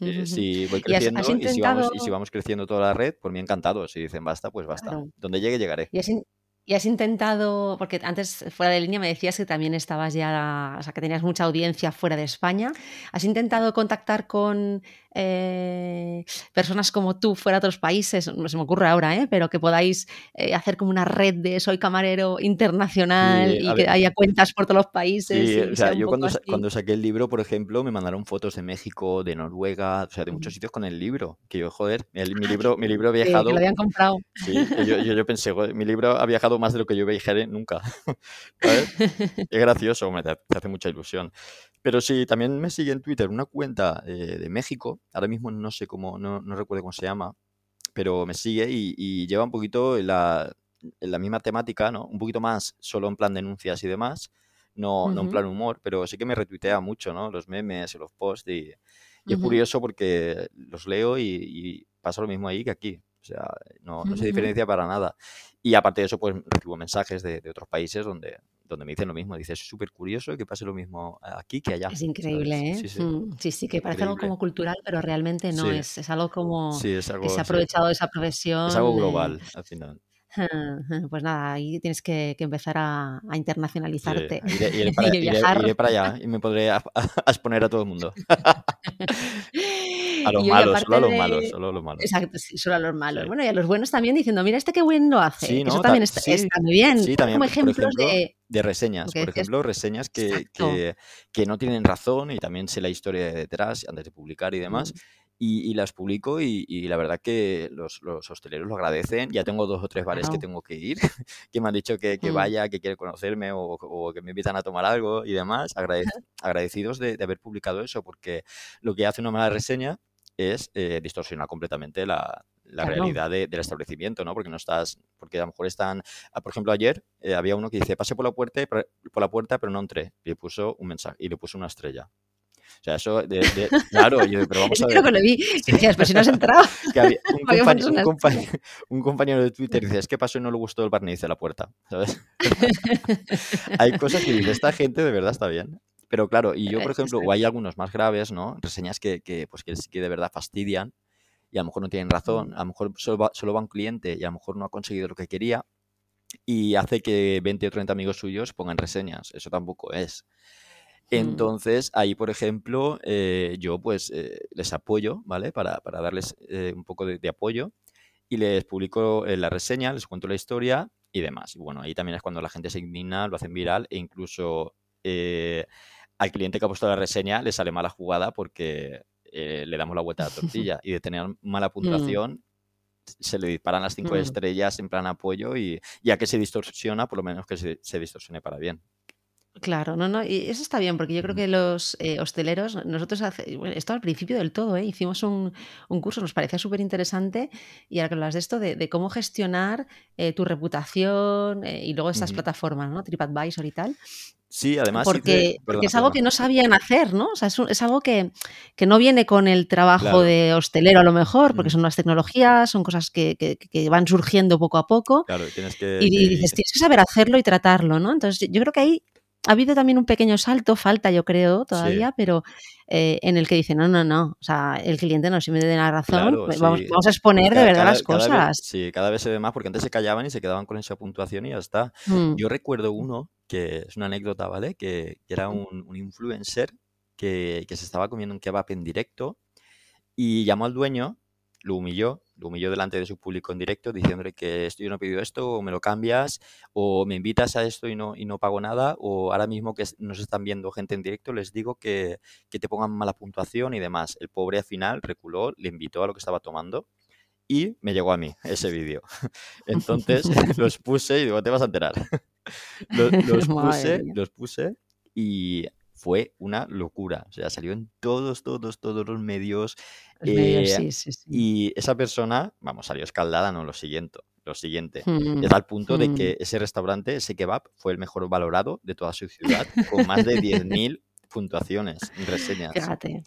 Eh, si voy ¿Y has, has creciendo y si vamos, intentado, y si vamos creciendo toda la red, por mí encantado. Si dicen basta, pues basta. claro, Donde llegue, llegaré. y has, in- Y has intentado, porque antes fuera de línea me decías que también estabas ya, o sea, que tenías mucha audiencia fuera de España. ¿Has intentado contactar con eh, personas como tú fuera de otros países? No se me ocurre ahora, ¿eh? pero que podáis eh, hacer como una red de soy camarero internacional y que haya cuentas por todos los países. Sí, o sea, yo cuando, cuando, saqué el libro, por ejemplo, me mandaron fotos de México, de Noruega, o sea, de muchos sitios con el libro. Que yo, joder, mi libro, mi libro ha viajado. que lo habían comprado. Sí, yo, yo, yo pensé, joder, mi libro ha viajado más de lo que yo viajaré nunca. *laughs* *laughs* es gracioso, me hace mucha ilusión. Pero sí, también me sigue en Twitter una cuenta eh, de México. Ahora mismo no sé cómo, no, no, recuerdo cómo se llama, pero me sigue y, lleva un poquito la, la, misma temática, ¿no? Un poquito más solo en plan denuncias y demás, no, no en plan humor, pero sí que me retuitea mucho, ¿no? Los memes y los posts y, es curioso porque los leo y, y, pasa lo mismo ahí que aquí. O sea, no, no se diferencia para nada. Y aparte de eso, pues recibo mensajes de, otros países donde, donde me dicen lo mismo. Dice, es súper curioso que pase lo mismo aquí que allá. Es increíble, ¿eh? Mm, sí sí. que parece algo como cultural, pero realmente no es. Es algo como que se ha aprovechado de esa profesión. Es algo global, al final. Pues nada, ahí tienes que, empezar a, internacionalizarte. *laughs* Iré, para, allá y me podré exponer a todo el mundo. *laughs* a los malos, solo a los malos, solo a los malos. Exacto, sí, solo a los malos. Bueno, y a los buenos también diciendo, mira, este qué bueno hace. Eso también está, muy bien. Sí, también, como ejemplos de, de reseñas, por ejemplo, reseñas que, que, que, no tienen razón y también sé la historia detrás antes de publicar y demás y, las publico y, la verdad que los, hosteleros lo agradecen. Ya tengo dos o tres bares que tengo que ir, *laughs* que me han dicho que, mm. vaya, que quieren conocerme o, que me invitan a tomar algo y demás. *laughs* agradecidos de, haber publicado eso, porque lo que hace una mala reseña es eh, distorsionar completamente la, realidad del establecimiento, ¿no? Porque no estás, porque a lo mejor están, ah, por ejemplo, ayer eh, había uno que dice, pase por la puerta, por la puerta, pero no entré. Y le puso un mensaje y le puso una estrella. O sea, eso, de, claro, yo, pero *laughs* vamos a ver. Creo que lo vi. *laughs* decías, pues si no has entrado. un, compañero, de Twitter dice, es que pasó y no le gustó el barniz de la puerta, ¿sabes? *laughs* hay cosas que dice, esta gente de verdad está bien. Pero claro, y yo, por ejemplo, o hay algunos más graves, ¿no? Reseñas que, que, pues, que, que de verdad fastidian y a lo mejor no tienen razón, a lo mejor solo va, solo va un cliente y a lo mejor no ha conseguido lo que quería y hace que 20 o 30 amigos suyos pongan reseñas. Eso tampoco es. Mm. Entonces, ahí, por ejemplo, eh, yo pues eh, les apoyo, ¿vale? Para, darles eh, un poco de, apoyo y les publico la reseña, les cuento la historia y demás. Y bueno, ahí también es cuando la gente se indigna, lo hacen viral e incluso al cliente que ha puesto la reseña le sale mala jugada porque le damos la vuelta a la *laughs* tortilla y de tener mala mm. puntuación se le disparan las cinco mm. estrellas en plan apoyo y ya que se distorsiona, por lo menos que se distorsione para bien. Claro, no, no, y eso está bien, porque yo creo que los eh, hosteleros, nosotros, esto al principio del todo, ¿eh? hicimos un, curso, nos parecía súper interesante, y ahora que hablas de esto, de, cómo gestionar eh, tu reputación y luego estas plataformas, ¿no? TripAdvisor y tal. Sí, además. Porque, es algo que no sabían hacer, ¿no? O sea, es, algo que, no viene con el trabajo de hostelero a lo mejor, porque son las tecnologías, son cosas que, van surgiendo poco a poco. Claro, tienes que. Y, dices, tienes que saber hacerlo y tratarlo, ¿no? Entonces, yo creo que ahí ha habido también un pequeño salto, falta yo creo todavía, pero eh, en el que dice, no, no, no, o sea, el cliente no siempre tiene la razón, vamos, vamos, a exponer de verdad las cosas. sí, cada vez se ve más, porque antes se callaban y se quedaban con esa puntuación y ya está. Mm. Yo recuerdo uno, que es una anécdota, ¿vale? Que, era un, un influencer que, que, se estaba comiendo un kebab en directo y llamó al dueño, lo humilló lo humilló delante de su público en directo diciéndole que esto yo no he pedido esto, o me lo cambias, o me invitas a esto y no, y no pago nada, o ahora mismo que nos están viendo gente en directo, les digo que, te pongan mala puntuación y demás. El pobre al final reculó, le invitó a lo que estaba tomando y me llegó a mí ese vídeo. *laughs* Entonces *laughs* los puse y digo, te vas a enterar. *laughs* los, puse, los puse y fue una locura. O sea, salió en todos, todos, todos los medios. Eh, y esa persona, vamos, salió escaldada, no, lo siguiente. Lo siguiente. Mm, es al punto de mm. que ese restaurante, ese kebab, fue el mejor valorado de toda su ciudad, con más de 10.000 puntuaciones reseñas. Fíjate.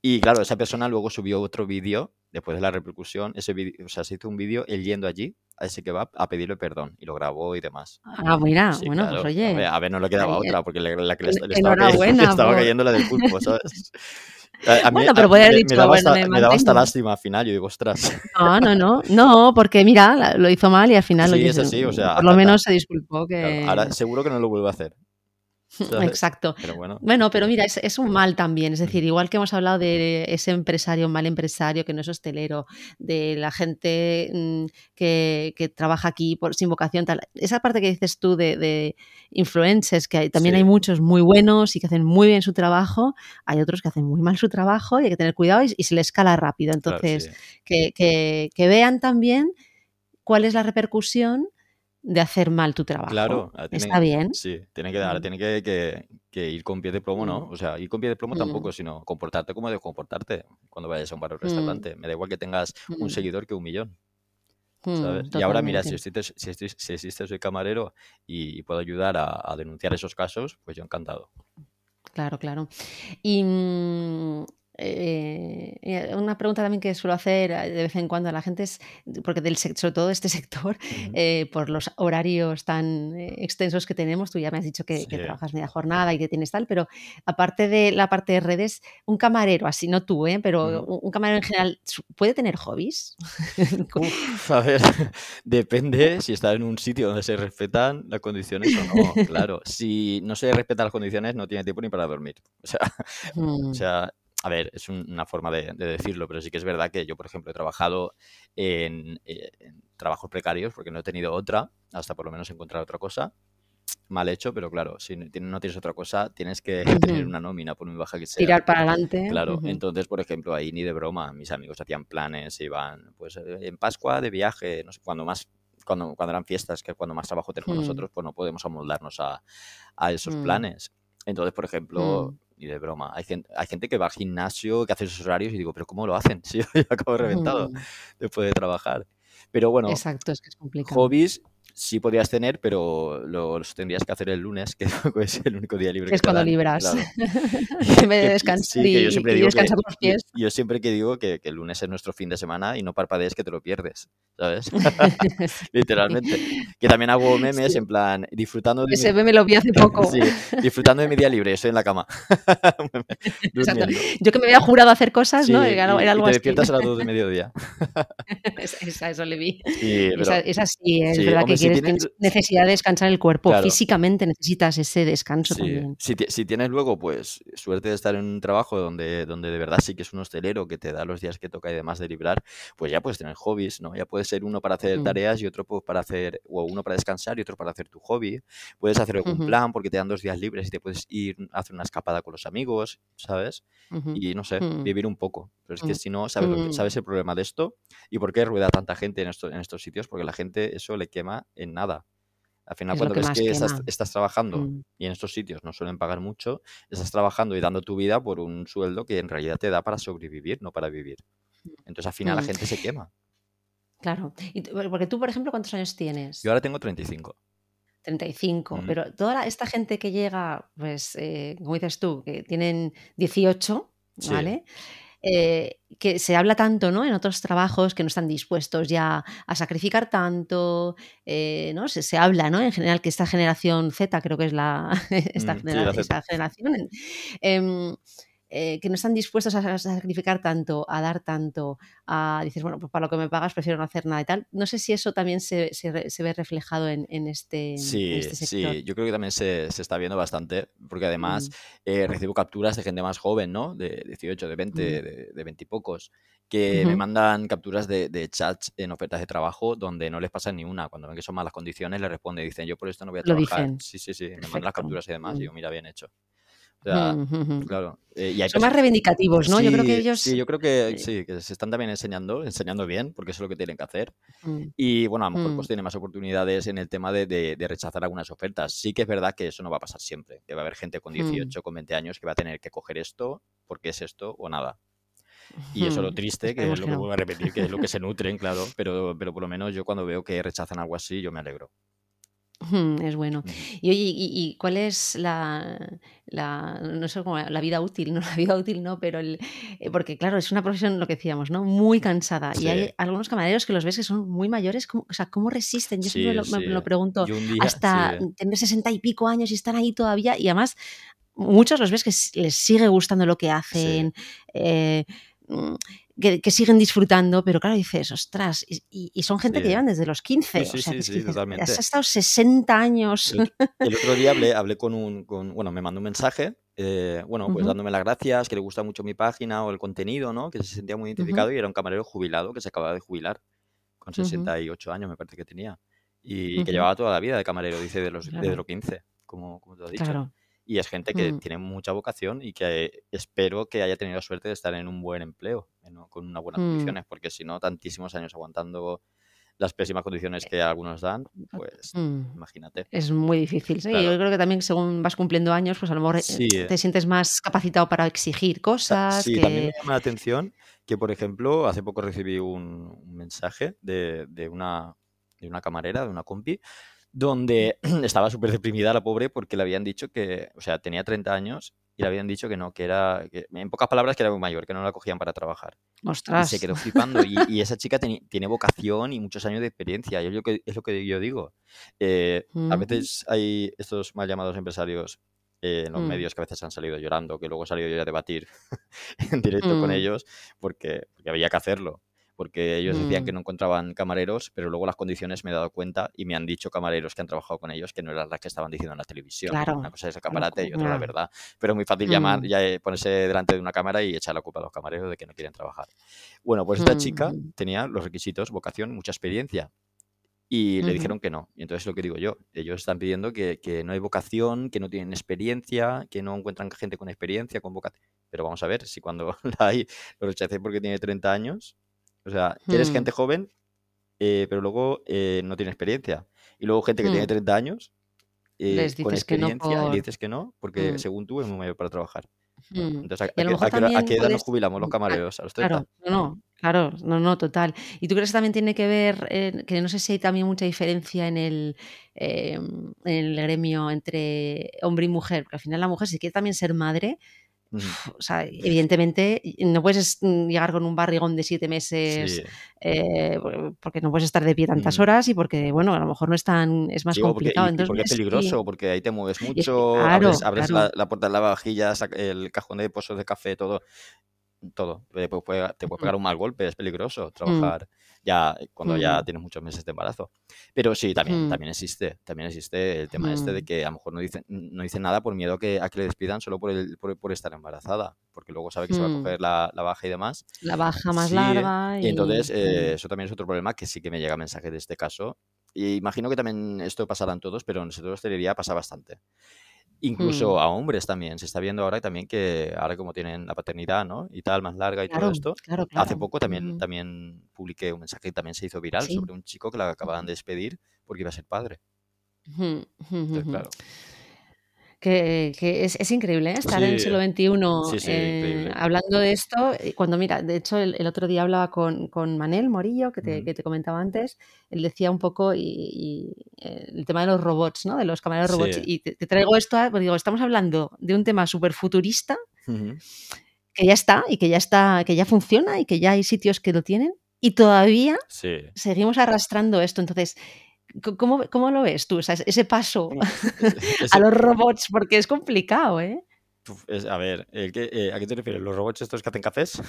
Y claro, esa persona luego subió otro vídeo después de la repercusión, ese o sea, se hizo un vídeo él yendo allí a ese kebab a pedirle perdón y lo grabó y demás. Ah, mira, bueno, pues oye. A ver, no le quedaba otra porque la, que le, estaba, *laughs* estaba, cayendo la del pulpo, *laughs* ¿sabes? bueno, pero puede haber dicho, me, daba bueno, hasta, me, daba hasta lástima al final, yo digo, ostras. No, no, no, no, porque mira, lo hizo mal y al final Sí, lo es hizo. así, o sea, por lo menos se disculpó Claro, que. ahora seguro que no lo vuelvo a hacer. Exacto. Pero bueno. Bueno, pero mira, es, es un mal también. Es decir, igual que hemos hablado de ese empresario, mal empresario que no es hostelero, de la gente mm, que, que trabaja aquí por, sin vocación, tal. Esa parte que dices tú de, de influencers, que hay- también Sí. hay muchos muy buenos y que hacen muy bien su trabajo, hay otros que hacen muy mal su trabajo y hay que tener cuidado y, y se les escala rápido. Claro, Entonces, sí. que, que- que vean también cuál es la repercusión de hacer mal tu trabajo. Claro, tienen- Está bien. Sí, tiene que, Mm. tiene que, que- que ir con pie de plomo, ¿no? Mm. O sea, ir con pie de plomo Mm. tampoco, sino comportarte como debes comportarte cuando vayas a un bar o Mm. restaurante. Me da igual que tengas un Mm. seguidor que un millón, Mm, ¿sabes? Y ahora, mira, si existe, si existe, si existe soy camarero y, puedo ayudar a, a denunciar esos casos, pues yo encantado. Claro, claro. Y mm, eh, eh, una pregunta también que suelo hacer eh, de vez en cuando a la gente es, porque del sobre todo este sector, eh, por los horarios tan extensos que tenemos, tú ya me has dicho que, trabajas media jornada y que tienes tal, pero aparte de la parte de redes, un camarero, así no tú, ¿eh? pero un, un camarero en general, ¿puede tener hobbies? *laughs* Uf, a ver, *laughs* depende si está en un sitio donde se respetan las condiciones o no. Claro, *laughs* si no se respetan las condiciones, no tiene tiempo ni para dormir. O sea, Mm, O sea, a ver, es un- una forma de, de decirlo, pero sí que es verdad que yo, por ejemplo, he trabajado en, eh, en trabajos precarios porque no he tenido otra, hasta por lo menos encontrar otra cosa. Mal hecho, pero claro, si no tien- no tienes otra cosa, tienes que *laughs* tener una nómina, por muy baja que sea. Tirar para adelante. Claro, entonces, por ejemplo, ahí ni de broma, mis amigos hacían planes, iban, pues eh, en Pascua de viaje, no sé, cuando más, cuando, cuando eran fiestas, que es cuando más trabajo tenemos Mm, nosotros, pues no podemos amoldarnos a, a esos mm, planes. Entonces, por ejemplo, mm, ni de broma, hay gente, hay gente que va al gimnasio, que hace esos horarios y digo, pero ¿cómo lo hacen? *laughs* Si yo ya acabo reventado mm. después de trabajar. Pero bueno, Exacto, es que es complicado. hobbies sí podrías tener, pero los tendrías que hacer el lunes, *laughs* que es el único día libre Que que es cuando dan. libras. Claro. *laughs* *laughs* en vez de descansar sí, yo y, siempre y digo que los yo, pies. yo siempre que digo que, que el lunes es nuestro fin de semana y no parpadees que te lo pierdes, ¿sabes? Literalmente. Que también hago memes Sí. en plan disfrutando de Ese mi, meme lo vi hace poco. sí, disfrutando de mi día libre, estoy en la cama Exacto. Yo que me había jurado hacer cosas, Sí, ¿no? Era, y, era y algo te así. despiertas a las 2 de mediodía. Esa, eso le vi. Sí, Esa, pero esa sí, es verdad hombre, que tienes, tienes necesidad de descansar el cuerpo. claro, Físicamente necesitas ese descanso Sí, también. si, ti- si tienes luego, pues, suerte de estar en un trabajo donde, donde de verdad sí que es un hostelero que te da los días que toca y demás de librar, pues ya puedes tener hobbies, ¿no? Ya puede ser uno para hacer tareas y otro pues, para hacer, o uno para descansar y otro para hacer tu hobby. Puedes hacer algún plan porque te dan dos días libres y te puedes ir a hacer una escapada con los amigos, ¿sabes? Y no sé, mm, vivir un poco. Pero es que mm, si no, ¿sabes, lo que- mm. sabes el problema de esto? ¿Y por qué rueda tanta gente en, esto- en estos sitios? Porque la gente eso le quema en nada. Al final, Es cuando ves que estás, estás trabajando Mm, y en estos sitios no suelen pagar mucho, estás trabajando y dando tu vida por un sueldo que en realidad te da para sobrevivir, no para vivir. Entonces al final la mm, gente se quema. Claro. Y porque tú, por ejemplo, ¿cuántos años Yo tienes? ahora tengo 35. 35. Mm, Pero toda la- esta gente que llega, pues, eh, como dices tú, que tienen 18, Sí, ¿vale? Eh, que se habla tanto, ¿no? En otros trabajos que no están dispuestos ya a sacrificar tanto, eh, ¿no? Se, se habla, ¿no? En general que esta generación Z, creo que es la, *laughs* esta mm, sí, la esa generación, em, eh, que no están dispuestos a, sa- sacrificar tanto, a dar tanto, a, dices, bueno, pues para lo que me pagas prefiero no hacer nada y tal. No sé si eso también se, se re- se ve reflejado en, en este, en Sí, este sector. sí, yo creo que también se, se está viendo bastante, porque además Mm, eh, recibo capturas de gente más joven, ¿no? De 18, de 20, mm, de, de 20 y pocos, que me mandan capturas de, de chats en ofertas de trabajo donde no les pasa ni una. Cuando ven que son malas condiciones, les responden, dicen, yo por esto no voy a Lo trabajar. dicen. Sí, sí, sí, me mandan las capturas y demás, y Mm, yo, mira, bien hecho. O sea, mm, claro, eh, y hay Son más reivindicativos, ¿no? Yo creo que ellos... sí, yo creo que sí, que se están también enseñando, enseñando bien, porque eso es lo que tienen que hacer. mm, Y bueno, a lo mejor mm, pues tiene más oportunidades en el tema de, de- de rechazar algunas ofertas. Sí que es verdad que eso no va a pasar siempre, que va a haber gente con mm, 18, con 20 años que va a tener que coger esto porque es esto o nada. Y eso lo triste, que es lo que que no. vuelvo a repetir, que es lo que se *laughs* nutren, claro, pero, pero por lo menos yo cuando veo que rechazan algo así, yo me alegro. Mm, Es bueno. Y oye, ¿y, y cuál es la, la, no sé cómo, la vida útil? *laughs* No, la vida útil no, pero el, eh, porque claro, es una profesión, lo que decíamos, ¿no? Muy cansada. Y hay algunos camareros que los ves que son muy mayores, ¿cómo, o sea, ¿cómo resisten? Yo siempre sí, lo, me lo pregunto, día, hasta tener sesenta y pico años y están ahí todavía, y además muchos los ves que les sigue gustando lo que hacen. Eh, que, siguen disfrutando, pero claro, dices, ostras, y, son gente que llevan desde los 15. Sí, sí, sí, totalmente. Has estado 60 años. El, otro día hablé, hablé con un, bueno, me mandó un mensaje, eh, bueno, pues dándome las gracias, que le gusta mucho mi página o el contenido, ¿no? Que se sentía muy identificado y era un camarero jubilado que se acababa de jubilar con 68 años, me parece que tenía. Y que llevaba toda la vida de camarero, dice, de los, de los 15, como, como te has dicho. Claro. Y es gente que mm. tiene mucha vocación y que espero que haya tenido suerte de estar en un buen empleo, con unas buenas mm. condiciones, porque si no, tantísimos años aguantando las pésimas condiciones que algunos dan, pues mm. imagínate. Es muy difícil. ¿sí? Yo creo que también según vas cumpliendo años, pues a lo mejor eh, te sientes más capacitado para exigir cosas. Sí, también me llama la atención que, por ejemplo, hace poco recibí un, mensaje de, de, una, de una camarera, de una compi, donde *clears throat* estaba súper deprimida la pobre porque le habían dicho que, o sea, tenía 30 años y le habían dicho que no, que era, en pocas palabras, que era muy mayor, que no la cogían para trabajar. Ostras. Y se quedó flipando. Y, *laughs* esa chica tiene vocación y muchos años de experiencia. Y es lo que, es lo que yo digo. Eh, a mm. veces hay estos mal llamados empresarios eh, en los mm. medios que a veces han salido llorando, que luego he salido yo a debatir *laughs* en directo con mm. ellos porque, porque había que hacerlo porque ellos decían que mm. no encontraban camareros, pero luego las condiciones me he dado cuenta y me han dicho camareros que han trabajado con ellos que no eran las que estaban diciendo en la televisión. Una cosa es el camarate y otra la verdad. Pero es muy fácil llamar, mm. ya eh, ponerse delante de una cámara y echar la culpa a los camareros de que no quieren trabajar. Bueno, pues esta chica mm. tenía los requisitos, vocación, mucha experiencia. Y le dijeron que no. Y entonces lo que digo yo, ellos están pidiendo que, que, no hay vocación, que no tienen experiencia, que no encuentran gente con experiencia, con vocación. Pero vamos a ver, si cuando *laughs* la hay lo rechacé porque tiene 30 años, o sea, eres hmm. gente joven, eh, pero luego eh, no tiene experiencia. Y luego gente que tiene 30 hmm. años, eh, con experiencia, y dices que no, porque hmm. según tú es muy mayor para trabajar. Entonces, ¿a, qué, edad nos jubilamos los camareros? ¿A los 30? Claro, no, claro, no, no, total. ¿Y tú crees que también tiene que ver, que no sé si hay también mucha diferencia en el, em, en el gremio entre hombre y mujer? Porque al final la mujer, si quiere también ser madre, o sea, evidentemente no puedes mm, llegar con un barrigón de siete meses eh, porque no puedes estar de pie tantas horas y porque, bueno, a lo mejor no es tan, es más complicado. Porque, porque es peligroso, porque ahí te mueves mucho, abres, La, la, puerta de la vajilla, el cajón de pozos de café, todo todo. Te puede, te puede pegar un mal golpe, es peligroso mm. trabajar ya cuando ya mm. tienes muchos meses de embarazo. Pero sí, también, mm. también existe, también existe el tema este de que a lo mejor no dicen, no dicen nada por miedo a que, a que le despidan solo por, el, por, estar embarazada, porque luego sabe que se va a coger la, baja y demás. La baja más larga. Y, entonces eh, eso también es otro problema que sí que me llega mensaje de este caso. Y imagino que también esto pasará en todos, pero en el sector hostelería pasa bastante. Incluso mm. a hombres también. Se está viendo ahora también que ahora como tienen la paternidad, ¿no? Y tal, más larga y todo esto. Hace poco también, mm. también publiqué un mensaje que también se hizo viral sobre un chico que la acababan de despedir porque iba a ser padre. Entonces, claro que, es, increíble ¿eh? estar en el siglo XXI eh, hablando de esto. Cuando mira, de hecho, el, otro día hablaba con, con Manel Morillo, que te, comentaba antes, él decía un poco y, el tema de los robots, ¿no? de los camareros robots. Y te, traigo esto, pues digo, estamos hablando de un tema súper futurista. que ya está y que ya está, que ya funciona y que ya hay sitios que lo tienen y todavía seguimos arrastrando esto. Entonces, ¿Cómo, ¿Cómo, lo ves tú? ese paso *laughs* a los robots, porque es complicado, ¿eh? a ver, eh, ¿a qué te refieres? ¿Los robots estos que hacen cafés?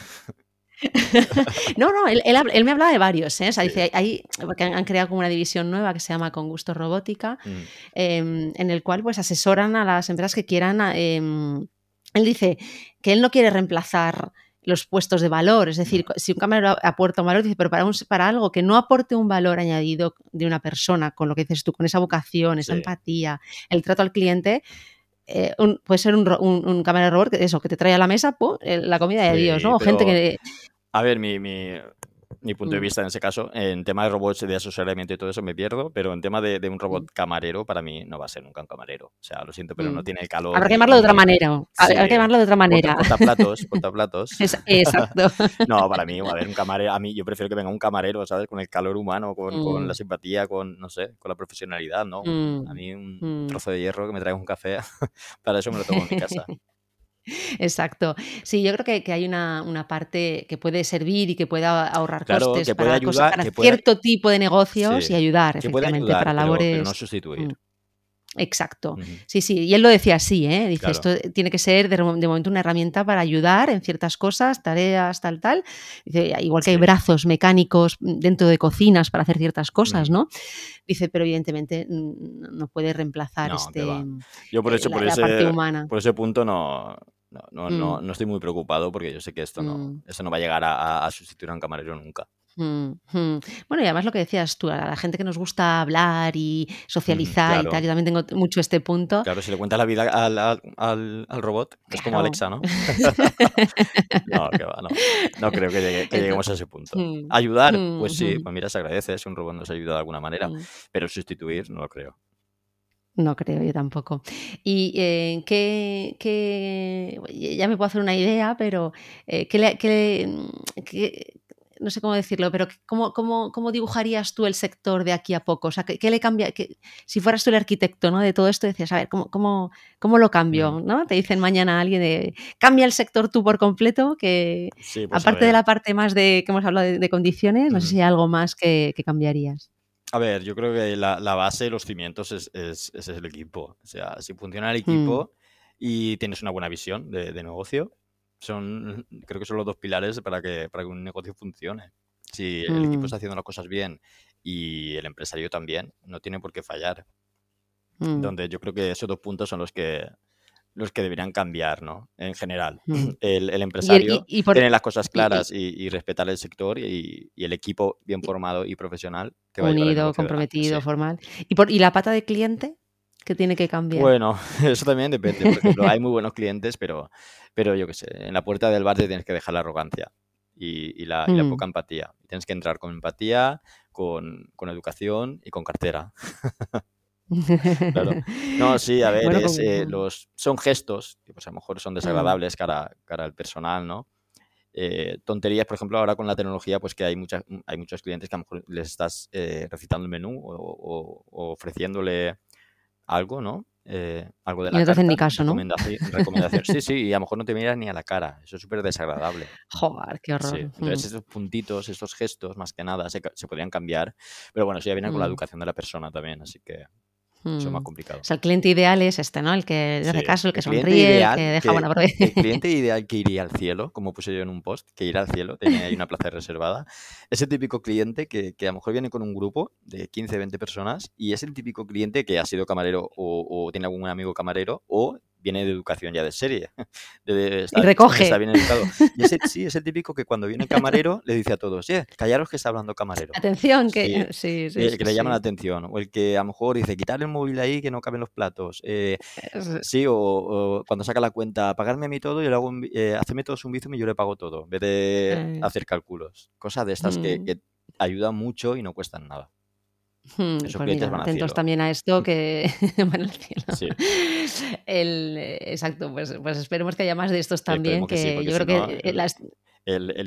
*laughs* no, no, él, me habla de varios, ¿eh? O sea, dice, hay, porque han, creado como una división nueva que se llama Con Gusto Robótica, mm. em, en el cual pues asesoran a las empresas que quieran. Em, él dice que él no quiere reemplazar los puestos de valor. Es decir, si un camarero aporta un valor, dice, pero para, un, para algo que no aporte un valor añadido de una persona, con lo que dices tú, con esa vocación, esa empatía, el trato al cliente, eh, puede ser un, un, camarero robot, eso, que te trae a la mesa la comida de Dios, ¿no? Gente que... A ver, mi, mi punto de mm. vista en ese caso. En tema de robots de asesoramiento y todo eso me pierdo, pero en tema de, un robot mm. camarero, para mí no va a ser nunca un camarero. O sea, lo siento, pero no mm. tiene el calor. Habrá que llamarlo de otra manera. Habrá que llamarlo de otra manera. Portaplatos, *laughs* portaplatos. exacto. *laughs* no, para mí, a ver, un camarero, a mí yo prefiero que venga un camarero, ¿sabes? Con el calor humano, con, la simpatía, con, no sé, con la profesionalidad, ¿no? A mí un trozo de hierro que me traiga un café, *laughs* para eso me lo tomo en mi casa. Exacto. Sí, yo creo que, hay una, parte que puede servir y que puede ahorrar costes para, cierto tipo de negocios y ayudar, efectivamente, para labores. no sustituir. Mm. Exacto. Sí, sí. Y él lo decía así, ¿eh? Dice, esto tiene que ser de, momento una herramienta para ayudar en ciertas cosas, tareas, tal, tal. Dice, igual que hay brazos mecánicos dentro de cocinas para hacer ciertas cosas, ¿no? Dice, pero evidentemente no puede reemplazar este, Yo por eso, por, ese, parte humana. por ese punto no, no, no, mm. estoy muy preocupado porque yo sé que esto no, mm. eso no va a llegar a sustituir a un camarero nunca. Bueno, y además lo que decías tú, a la gente que nos gusta hablar y socializar y tal, yo también tengo mucho este punto. Claro, si le cuentas la vida al, al, al, robot, es como Alexa, ¿no? *laughs* *laughs* no, que va, no. No creo que, lleguemos a ese punto. Mm, Ayudar, pues sí, pues mira, se agradece si un robot nos ayuda de alguna manera, mm. pero sustituir no lo creo. No creo, yo tampoco. Y eh, qué, ya me puedo hacer una idea, pero eh, ¿qué, qué, no sé cómo decirlo, pero ¿cómo, cómo, cómo dibujarías tú el sector de aquí a poco? O sea, ¿qué, le cambia? si fueras tú el arquitecto ¿no? de todo esto, decías, a ver, ¿cómo, cómo, cómo lo cambio? Mm. ¿no? Te dicen mañana alguien de, cambia el sector tú por completo, que pues aparte de la parte más de que hemos hablado de, condiciones, no sé si hay algo más que, cambiarías. A ver, yo creo que la, la base, los cimientos es, es, es, el equipo. O sea, si funciona el equipo mm. y tienes una buena visión de, de negocio, son, creo que son los dos pilares para que, para que un negocio funcione. Si el equipo mm. está haciendo las cosas bien y el empresario también, no tiene por qué fallar. Mm. Donde yo creo que esos dos puntos son los que los que deberían cambiar, ¿no? En general. Mm. El, empresario tiene las cosas claras y, respetar el sector y, el equipo bien formado y profesional. Unido, comprometido, formal. ¿Y, por, ¿Y la pata de cliente? que tiene que cambiar? Bueno, *laughs* eso también depende. Por ejemplo, *laughs* hay muy buenos clientes, pero, pero yo qué sé, en la puerta del bar te tienes que dejar la arrogancia y, la, mm. poca empatía. Tienes que entrar con empatía, con, educación y con cartera. *laughs* *laughs* No, sí, a ver, eh, los, son gestos que pues a lo mejor son mm. desagradables cara, cara al personal, ¿no? Eh, tonterías, por ejemplo, ahora con la tecnología, pues que hay, muchas, hay muchos clientes que a lo mejor les estás eh, recitando el menú o ofreciéndole algo, ¿no? Eh, algo de la y no te hacen ni caso, ¿no? Recomendación. Sí, sí, y a lo mejor no te miras ni a la cara. Eso es súper desagradable. *laughs* Joder, qué horror. Entonces, estos puntitos, estos gestos, más que nada, se, se podrían cambiar. Pero bueno, eso ya viene con la mm. educación de la persona también, así que eso es más mm. complicado. O sea, el cliente ideal es este, ¿no? El que hace caso, el que sonríe, el que deja buena prueba. El cliente ideal que iría al cielo, como puse yo en un post, que irá al cielo, tenía ahí una plaza reservada. *laughs* Es el típico cliente que, que, a lo mejor viene con un grupo de 15, 20 personas y es el típico cliente que ha sido camarero o, o tiene algún amigo camarero o viene de educación ya de serie. *laughs* De, y recoge. Está bien educado. Y ese, sí, es el típico que cuando viene camarero le dice a todos, yeah, callaros que está hablando camarero. Atención, que sí, *laughs* sí, el que le llama la atención. O el que a lo mejor dice, quitar el móvil ahí que no caben los platos. Eh, sí, o, cuando saca la cuenta, pagarme a mí todo y luego eh, hacerme todos un bizum y yo le pago todo, en vez de eh. hacer cálculos. Cosas de estas que, mm. que ayudan mucho y no cuestan nada. Hmm, pues atentos también a esto que *laughs* van al cielo. El, exacto, pues, pues, esperemos que haya más de estos también, que, yo creo que eh, las,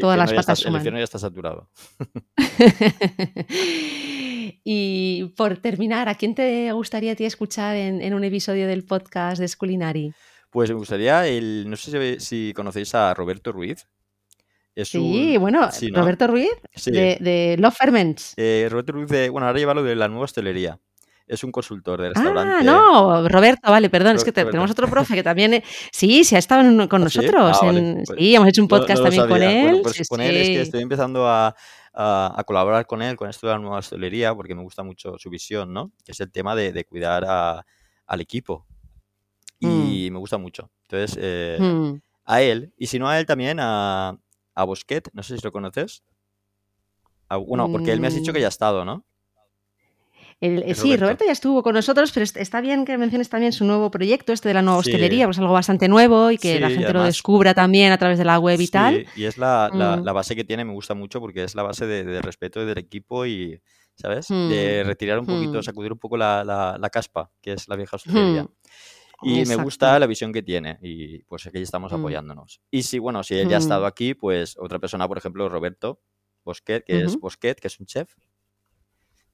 todas las patas está, El ya está saturado. *laughs* y por terminar, ¿a quién te gustaría a ti escuchar en, un episodio del podcast de Sculinari? Pues me gustaría, el, no sé si conocéis a Roberto Ruiz, sí, bueno, Roberto Ruiz de, de, Love Ferments. Eh, Roberto Ruiz, de, bueno, ahora lleva lo de la nueva hostelería. Es un consultor de restaurante. Ah, no, Roberto, vale, perdón, es que tenemos otro profe que también, eh, *laughs* sí, sí ha estado con ¿Ah, nosotros. ¿sí? En, pues sí, hemos hecho un podcast también con él. pues con él es que estoy empezando a, a, colaborar con él con esto de la nueva hostelería porque me gusta mucho su visión, ¿no? Que es el tema de, de cuidar a, al equipo. Y mm. me gusta mucho. Entonces, eh, mm. a él, y si no a él también, a, a Bosquet, no sé si lo conoces. bueno, porque él me has dicho que ya ha mm. estado, ¿no? sí, Roberto. ya estuvo con nosotros, pero está bien que menciones también su nuevo proyecto, este de la nueva hostelería, pues algo bastante nuevo y que la gente lo descubra también a través de la web y tal. Y es la, mm. la, base que tiene, me gusta mucho porque es la base de, respeto del equipo y, ¿sabes? De mm. retirar un poquito, sacudir un poco la, la, caspa, que es la vieja hostelería. Y me gusta la visión que tiene y pues aquí estamos mm. apoyándonos. Y si, bueno, si él ya ha estado aquí, pues otra persona, por ejemplo, Roberto Bosquet, que es Bosquet, que es un chef.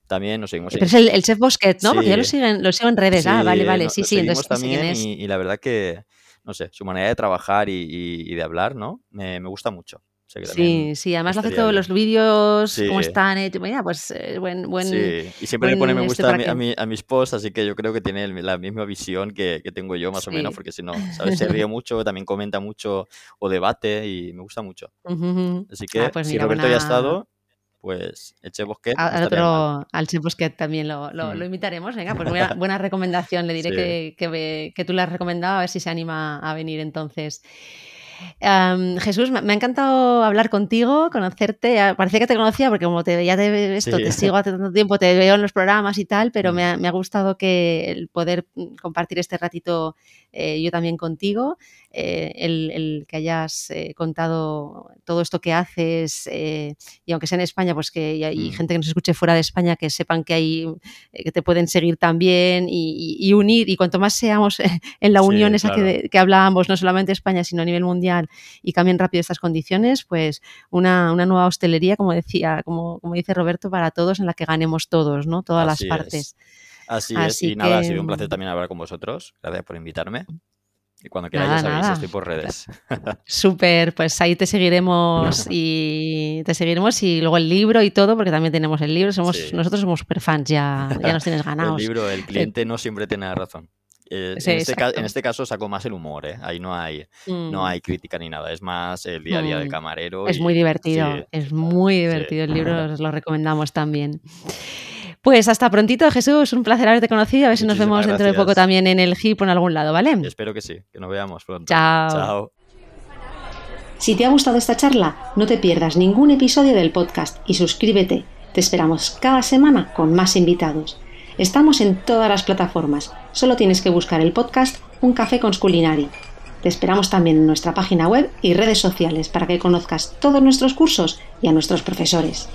También nos seguimos. Pero es el, chef Bosquet, ¿no? Porque yo lo, siguen, lo sigo en redes. ah, vale, vale. Sí, sí, entonces también y, y, la verdad que, no sé, su manera de trabajar y, y de hablar, ¿no? Me, me gusta mucho. Sí, sí, además lo hace todos los vídeos, como están hechos. pues eh, buen, buen. Sí, y siempre le pone me este gusta a, mi, a, mis posts, así que yo creo que tiene la misma visión que, que tengo yo, más o menos, porque si no, ¿sabes? Se ríe *laughs* mucho, también comenta mucho o debate y me gusta mucho. Así que ah, pues si Roberto ya ha estado, pues Eche Bosquet. Al, otro, al Che Bosquet también lo, lo, mm. invitaremos. Venga, pues buena, buena recomendación. Le diré que, que, que, tú le has recomendado, a ver si se anima a venir entonces. Jesús, me ha encantado hablar contigo, conocerte. Parecía que te conocía porque como te veía de esto, te sigo *laughs* hace tanto tiempo, te veo en los programas y tal, pero me, mm. ha, gustado que el poder mm, compartir este ratito eh, yo también contigo, eh, el, que hayas eh, contado todo esto que haces y aunque sea en España, pues que hay mm. gente que nos escuche fuera de España que sepan que hay que te pueden seguir también y, unir y cuanto más seamos *laughs* en la unión esa que, que hablábamos, no solamente España, sino a nivel mundial, y cambien rápido estas condiciones, pues una, nueva hostelería, como decía, como, como dice Roberto, para todos, en la que ganemos todos, ¿no? Todas las partes. Así, es, y nada, ha sido un placer también hablar con vosotros. Gracias por invitarme. Y cuando queráis, ya sabéis, estoy por redes. Súper, pues ahí te seguiremos y te seguiremos y luego el libro y todo, porque también tenemos el libro. Somos, Nosotros somos super fans, ya, ya nos tienes ganados. el libro, el cliente no siempre tiene razón. Eh, este en, este caso saco más el humor, ¿eh? ahí no hay, no mm. hay crítica ni nada, es más el día a día del mm. camarero. Es muy divertido, es muy divertido, el libro *laughs* os lo recomendamos también. Pues hasta prontito, Jesús, un placer haberte conocido, a ver si nos vemos dentro de poco también en el HIP o en algún lado, ¿vale? espero que sí, que nos veamos pronto. Chao. Chao. Si te ha gustado esta charla, no te pierdas ningún episodio del podcast y suscríbete. Te esperamos cada semana con más invitados. Estamos en todas las plataformas. Solo tienes que buscar el podcast Un café con Sculinari. Te esperamos también en nuestra página web y redes sociales para que conozcas todos nuestros cursos y a nuestros profesores.